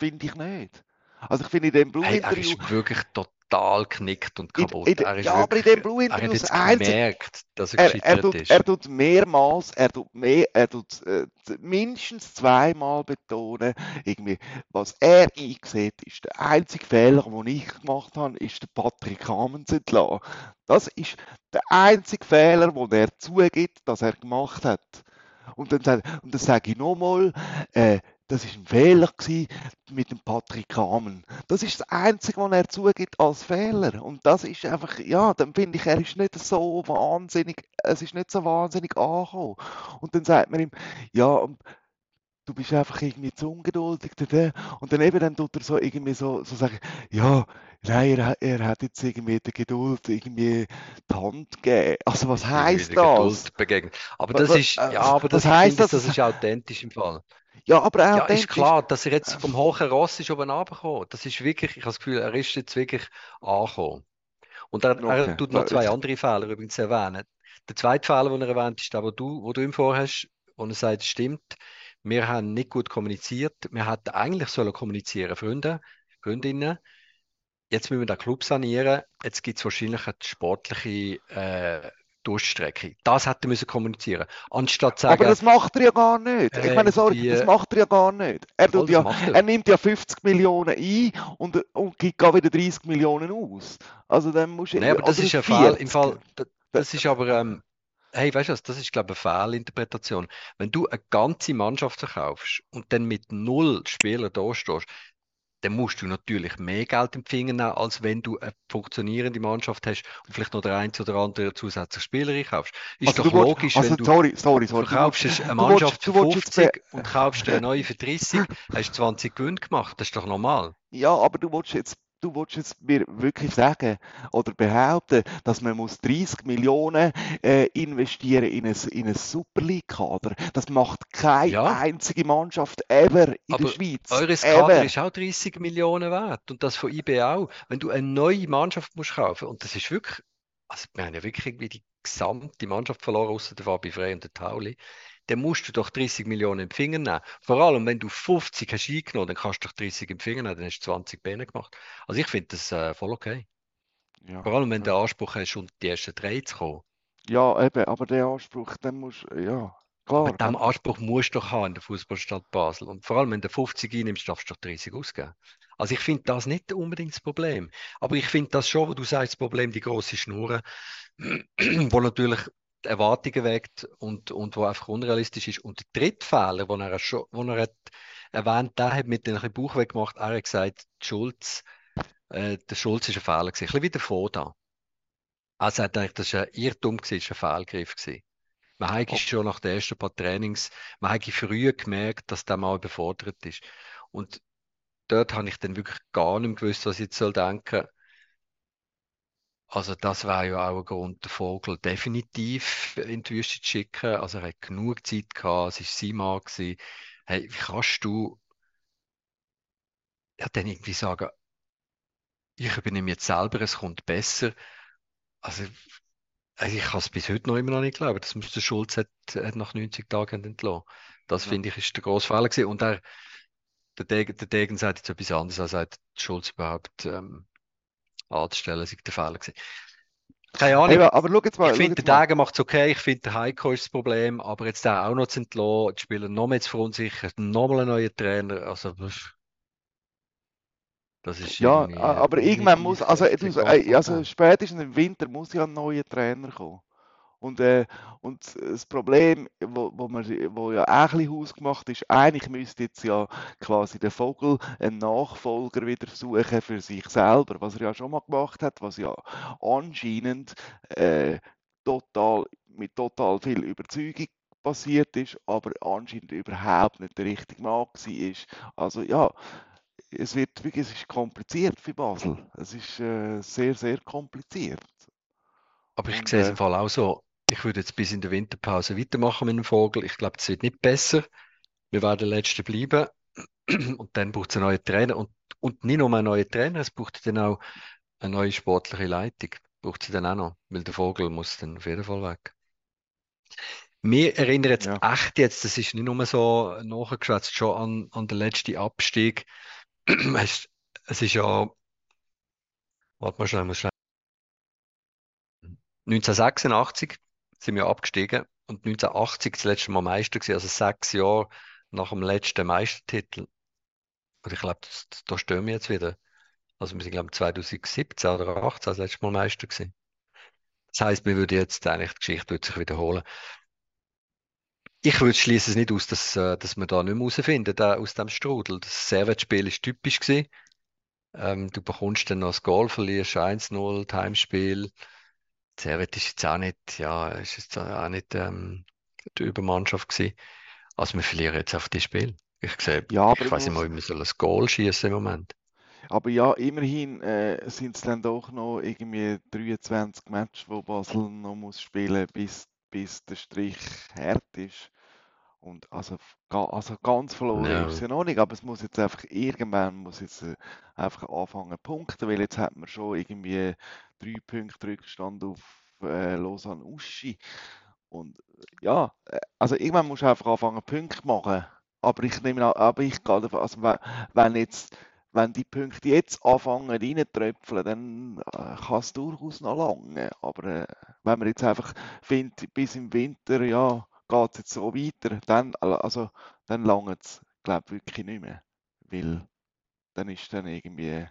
Finde ich nicht. Also ich finde in dem Hey, er Blue-Interview, ist wirklich total knickt und in, kaputt. in, Er ist ja, aber in wirklich, dem er Blue-Interview hat das jetzt gemerkt, dass er er, er, tut, ist. er tut mehrmals, er tut, mehr, er tut äh, mindestens zweimal betonen, irgendwie, was er eingesehen ist, der einzige Fehler, den ich gemacht habe, ist den Patrick Hamen zu entlassen. Das ist der einzige Fehler, den er zugibt, dass er gemacht hat. Und dann, und dann sage ich nochmal, äh, das ist ein Fehler gewesen mit dem Patrick Hamen. Das ist das Einzige, was er zugibt als Fehler. Und das ist einfach, ja, dann finde ich, er ist nicht so wahnsinnig, es ist nicht so wahnsinnig angekommen. Und dann sagt man ihm, ja, und du bist einfach irgendwie zu ungeduldig. Und dann eben dann tut er so irgendwie so, so sagen, ja, nein, er, hat- er hat jetzt irgendwie der Geduld irgendwie die Hand gegeben. Also was heißt das? Geduld begegnet. Aber das ist, äh, ja, aber das, heisst finde, das? das ist authentisch im Fall. Ja, aber Ja, ist klar, dass er jetzt vom hohen Ross ist oben runtergekommen. Das ist wirklich, ich habe das Gefühl, er ist jetzt wirklich angekommen. Und er, er tut noch Okay. zwei andere Fehler übrigens erwähnen. Der zweite Fehler, den er erwähnt, ist der, wo du, wo du ihm vorhast, wo er sagt, stimmt, wir haben nicht gut kommuniziert. Wir hätten eigentlich sollen kommunizieren, Freunde, Freundinnen. Jetzt müssen wir den Club sanieren. Jetzt gibt es wahrscheinlich eine sportliche äh, Durchstrecke. Das hätte er müssen kommunizieren. Anstatt zu sagen, Aber das macht er ja gar nicht. Ich äh, meine, sorry, die- das macht er ja gar nicht. Er, Voll, das ja, er. er nimmt ja 50 Millionen ein und, und gibt gar wieder 30 Millionen aus. Also dann musst du Nein, aber das oder ist ein Fall. 40. Im Fall, da- das ist aber, ähm, hey, weißt du was, das ist, glaube ich, eine Fehlinterpretation. Wenn du eine ganze Mannschaft verkaufst und dann mit null Spielern da stehst, dann musst du natürlich mehr Geld im Finger nehmen, als wenn du eine funktionierende Mannschaft hast und vielleicht noch der ein oder andere zusätzliche Spieler einkaufst. Ist Also doch du willst- logisch, also wenn du sorry, sorry, sorry. Verkaufst du, eine Mannschaft du für willst jetzt 50 und kaufst eine neue für 30, hast 20 Gewinn gemacht. Das ist doch normal. Ja, aber du willst jetzt, du willst jetzt mir wirklich sagen oder behaupten, dass man muss 30 Millionen äh, investieren in ein, in ein Super League-Kader. Das macht keine Ja. einzige Mannschaft ever in Aber der Schweiz. Eures ever. Kader ist auch 30 Millionen wert und das von IB auch. Wenn du eine neue Mannschaft musst kaufen und das ist wirklich, also wir haben ja wirklich irgendwie die gesamte Mannschaft verloren, außer der Fabi Frey und der Tauli, dann musst du doch 30 Millionen im Finger nehmen. Vor allem, wenn du 50 hast eingenommen, dann kannst du doch 30 im Finger nehmen, dann hast du 20 Beine gemacht. Also ich finde das äh, voll okay. Ja. Vor allem, wenn du den Anspruch hast, unter die ersten drei zu kommen. Ja, eben, aber der Anspruch, den musst ja, klar. Aber diesen Anspruch musst du doch haben in der Fußballstadt Basel. Und vor allem, wenn du 50 einnimmst, darfst du doch 30 ausgeben. Also ich finde das nicht unbedingt das Problem. Aber ich finde das schon, wo du sagst, das Problem, die grosse Schnur, (clears throat) wo natürlich die Erwartungen weckt und, und wo einfach unrealistisch ist. Und der dritte Fehler, den er, schon, wo er hat erwähnt, der hat mit den Bauch weggemacht, er hat gesagt, Schulz, äh, der Schulz ist ein Fehler gewesen. Ein bisschen wie der Foda. Er sagt eigentlich, das war ein Irrtum, gewesen, das war ein Fehlgriff. Gewesen. Man hat Oh. schon nach den ersten paar Trainings, man hat früh gemerkt, dass der mal überfordert ist. Und dort habe ich dann wirklich gar nicht gewusst, was ich jetzt soll denken. Also das wäre ja auch ein Grund, den Vogel definitiv in die Wüste zu schicken. Also er hat genug Zeit gehabt, es war sein Mann gewesen. Hey, wie kannst du ja dann irgendwie sagen, ich übernehme jetzt selber, es kommt besser. Also also ich kann es bis heute noch immer noch nicht glauben, dass man den Schulz hat, hat nach 90 Tagen entlassen. Das Ja. finde ich ist der grosse Fehler gewesen. Und er, der Degen, der Degen sagt jetzt etwas anderes, er sagt, Schulz überhaupt ähm, anzustellen, sei der Fehler gewesen. Keine Ahnung. Eben, aber schau jetzt mal, Ich finde, jetzt der. Degen macht es okay. Ich finde, der Heiko ist das Problem. Aber jetzt den auch noch zu entlassen, die Spieler noch mehr zu verunsichern, nochmal einen neuen Trainer. Also, das ist Ja, aber irgendwann muss, also, äh, also spätestens im Winter muss ja ein neuer Trainer kommen. Und, äh, und das Problem, wo, wo, man, wo ja auch ein bisschen hausgemacht ist, eigentlich müsste jetzt ja quasi der Vogel einen Nachfolger wieder suchen für sich selber, was er ja schon mal gemacht hat, was ja anscheinend äh, total, mit total viel Überzeugung passiert ist, aber anscheinend überhaupt nicht der richtige Mann war. Also ja, es wird wirklich, es ist kompliziert für Basel. Es ist äh, sehr, sehr kompliziert. Aber ich sehe es äh, im Fall auch so. Ich würde jetzt bis in der Winterpause weitermachen mit dem Vogel. Ich glaube, es wird nicht besser. Wir werden Letzte bleiben. (clears throat) Und dann braucht es einen neuen Trainer. Und, und nicht nur einen neuen Trainer, es braucht dann auch eine neue sportliche Leitung. Braucht sie dann auch noch, weil der Vogel muss dann auf jeden Fall weg. Mir erinnert jetzt Ja. echt jetzt, das ist nicht nur so nachgeschwätzt, schon an, an den letzten Abstieg. (clears throat) Es, es ist ja, warte mal schnell, muss schnell 1986 sind wir abgestiegen und 1980 das letzte Mal Meister gewesen, also sechs Jahre nach dem letzten Meistertitel. Und ich glaube, da stehen wir jetzt wieder. Also wir sind, glaube ich, 2017 oder 2018 das letzte Mal Meister gewesen. Das heißt, wir würden jetzt eigentlich, die Geschichte sich wiederholen. Ich würde schließe es nicht aus, dass, äh, dass wir da nicht mehr rausfinden, da, aus dem Strudel. Das Servetspiel ist typisch gewesen. Ähm, du bekommst dann noch das Goal, verlierst 1-0, Heimspiel. Servet ist jetzt auch nicht, ja, ist jetzt auch nicht ähm, die Übermannschaft gewesen. Also wir verlieren jetzt auf das Spiel. Ich sehe, Ja, ich weiß nicht mal, wie wir sollen ein Goal schießen im Moment. Aber ja, immerhin äh, sind es dann doch noch irgendwie 23 Matches, wo Basel noch muss spielen, bis, bis der Strich hart ist. Und also, also ganz verloren Ja. ist es ja noch nicht, aber es muss jetzt einfach irgendwann muss jetzt äh, einfach anfangen punkten, weil jetzt hat man schon irgendwie drei Punkte Rückstand auf äh, Lausanne Uschi. Und ja, äh, also irgendwann musst du einfach anfangen, Punkte machen. Aber ich nehme an, aber ich gehe davon, also wenn jetzt, wenn die Punkte jetzt anfangen reintröpfeln, dann äh, kann es durchaus noch lange. Aber äh, wenn man jetzt einfach findet, bis im Winter, ja, geht es jetzt so weiter, dann, also, dann lange es, glaube ich, wirklich nicht mehr. Weil dann ist dann irgendwie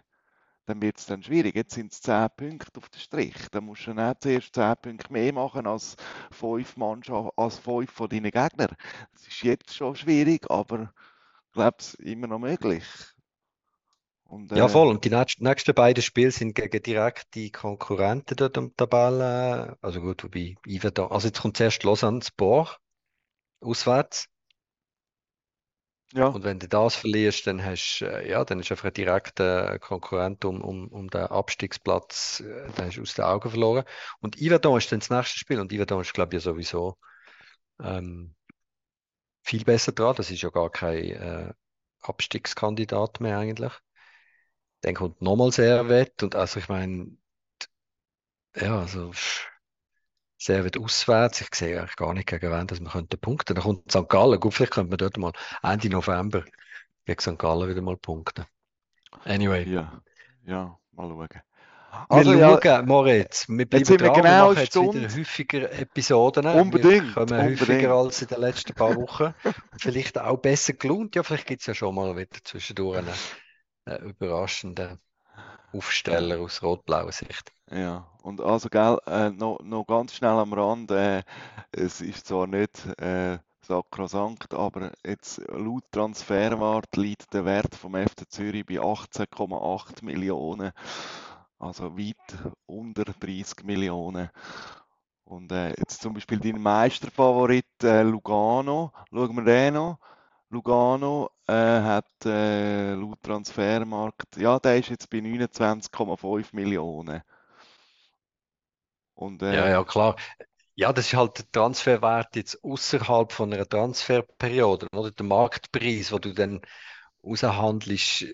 dann wird es dann schwierig. Jetzt sind es 10 Punkte auf der Strich. Dann musst du dann zuerst 10 Punkte mehr machen als 5 Mannschaften, als 5 von deinen Gegnern. Das ist jetzt schon schwierig, aber ich glaube, es immer noch möglich. Und, äh, ja, voll. Und die nächsten beiden Spiele sind gegen direkte Konkurrenten dort am Tabellen. Also gut, wobei. Also jetzt kommt zuerst Lausanne Sport auswärts. Ja. Und wenn du das verlierst, dann hast äh, ja, dann ist einfach ein direkter Konkurrent um, um, um den Abstiegsplatz, äh, dann hast du aus den Augen verloren. Und Iverdon ist dann das nächste Spiel und Iverdon ist, glaube ich, sowieso ähm, viel besser dran. Das ist ja gar kein äh, Abstiegskandidat mehr eigentlich. Dann kommt nochmal sehr wett und also ich meine, ja, also wird auswärts. Ich sehe eigentlich gar nicht gegen wen, dass man könnte punkten. Dann kommt St. Gallen. Gut, vielleicht könnte man dort mal Ende November gegen St. Gallen wieder mal punkten. Anyway. Ja, ja, mal schauen. Also, wir schauen, Moritz, wir bleiben jetzt dran, genau wir machen jetzt wieder häufiger Episoden. Unbedingt. Wir kommen unbedingt. häufiger als in den letzten paar Wochen. Vielleicht auch besser gelohnt. Ja, vielleicht gibt es ja schon mal wieder zwischendurch einen, einen überraschenden Aufsteller aus rot-blauer Sicht. Ja, und also, gell, äh, noch, noch ganz schnell am Rand, äh, es ist zwar nicht äh, sakrosankt, aber jetzt laut Transferwart liegt der Wert vom FC Zürich bei 18,8 Millionen, also weit unter 30 Millionen. Und äh, jetzt zum Beispiel dein Meisterfavorit äh, Lugano, schauen wir den noch. Lugano äh, hat äh, laut Transfermarkt, ja, der ist jetzt bei 29,5 Millionen. Und, äh, ja, ja, klar. Ja, das ist halt der Transferwert jetzt außerhalb von einer Transferperiode, oder der Marktpreis, wo du dann raushandelst.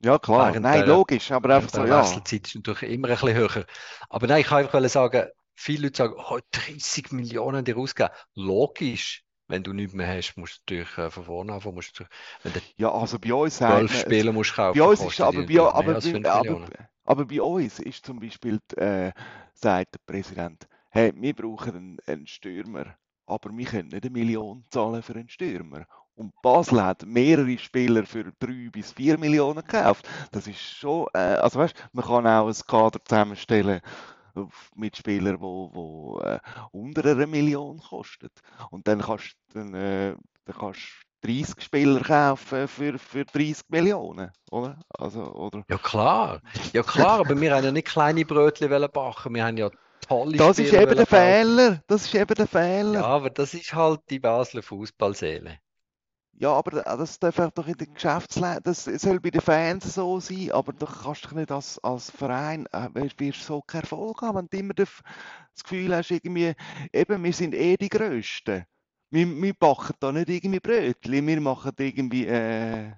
Ja, klar, nein, logisch, aber einfach so, ja. Die Wechselzeit ist natürlich immer ein bisschen höher. Aber nein, ich kann einfach sagen, viele Leute sagen, oh, 30 Millionen dir ausgeben. Logisch, wenn du nichts mehr hast, musst du natürlich äh, von vorne anfangen. Musst du, wenn du ja, also bei uns zwölf Spiele musst kaufen, bei uns ist aber bei, aber, aber, aber, bei uns ist zum Beispiel, äh, sagt der Präsident, hey, wir brauchen einen, einen Stürmer, aber wir können nicht eine Million zahlen für einen Stürmer. Und Basel hat mehrere Spieler für drei bis vier Millionen gekauft. Das ist schon, äh, also weißt, man kann auch ein Kader zusammenstellen mit Spielern, wo, wo äh, unter einer Million kostet. Und dann kannst du dann, äh, dann kannst 30 Spieler kaufen für, für 30 Millionen, oder? Also, oder? Ja klar, ja klar, aber wir haben ja nicht kleine Brötchen backen, wir haben ja tolle Das ist eben der Fehler, das ist eben der Fehler. Ja, aber das ist halt die Basler Fußballseele. Ja, aber das darf doch in der Geschäftsleitung, das soll bei den Fans so sein, aber du kannst doch nicht als, als Verein, äh, wirst so keinen Erfolg haben, wenn du immer das Gefühl hast, irgendwie, eben, wir sind eh die Größten. Wir, wir backen da nicht irgendwie Brötchen, wir machen irgendwie äh,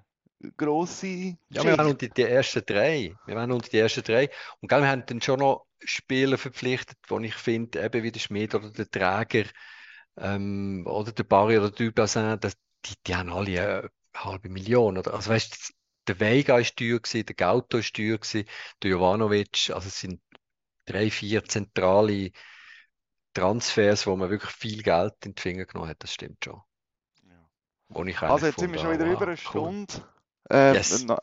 grosse Ja, wir waren unter die ersten drei. Wir waren unter die ersten drei. Und gell, wir haben dann schon noch Spieler verpflichtet, wo ich finde, eben wie der Schmied oder der Träger ähm, oder der Barry oder der Dubassin, das, die, die haben alle eine halbe Million. Oder, also weißt der Vega ist teuer gewesen, der Gauto ist teuer gewesen, der Jovanovic, also es sind drei, vier zentrale Transfers, wo man wirklich viel Geld in die Finger genommen hat, das stimmt schon. Ja. Ich also jetzt sind wir schon wieder über eine Stunde. Äh, yes. na,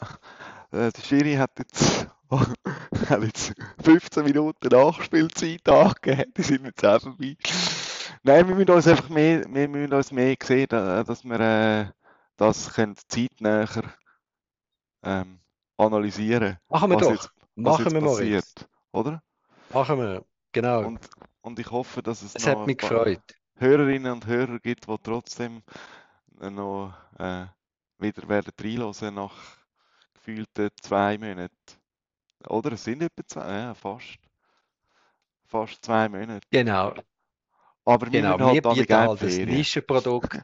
äh, der Schiri hat jetzt, (laughs) hat jetzt 15 Minuten Nachspielzeit angegeben, die sind jetzt auch vorbei. Nein, wir müssen uns einfach mehr, wir müssen uns mehr sehen, dass wir äh, das können zeitnäher ähm, analysieren Machen wir doch. Jetzt, Machen wir passiert, Moritz. Oder? Machen wir, genau. Und, und ich hoffe, dass es, es noch hat mich gefreut. Hörerinnen und Hörer gibt, die trotzdem noch äh, wieder werden reinhören nach gefühlten zwei Monaten. Oder es sind etwa zwei, ja, fast. Fast zwei Monate. Genau. Aber genau, wir, halt bieten halt das Nischenprodukt,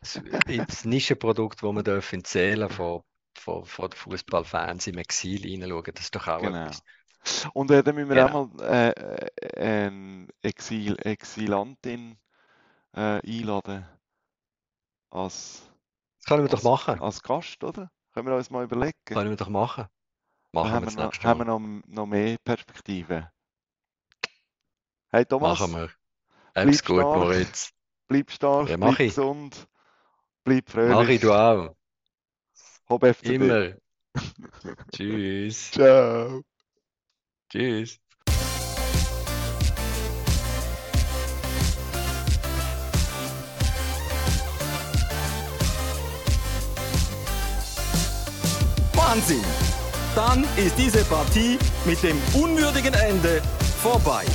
das Nischenprodukt, das man dürfen zählen von, von, von den Fußballfans im Exil reinschauen. Das ist doch auch genau. etwas. Und äh, dann müssen wir genau. auch mal äh, äh, eine Exil, Exilantin äh, einladen als, Das können wir doch als, machen. als Gast, oder? Können wir uns mal überlegen. Können wir doch machen. Machen wir haben wir, noch, haben wir noch, noch mehr Perspektiven. Hey Thomas, Machen wir. Bleib Hab's gut, stark, Moritz. bleib stark, Ja, mach bleib ich. gesund, bleib Mach fröhlich. ich, du auch. Hob FCB. Immer. (laughs) Tschüss. Ciao. Tschüss. Wahnsinn! Dann ist diese Partie mit dem unwürdigen Ende vorbei.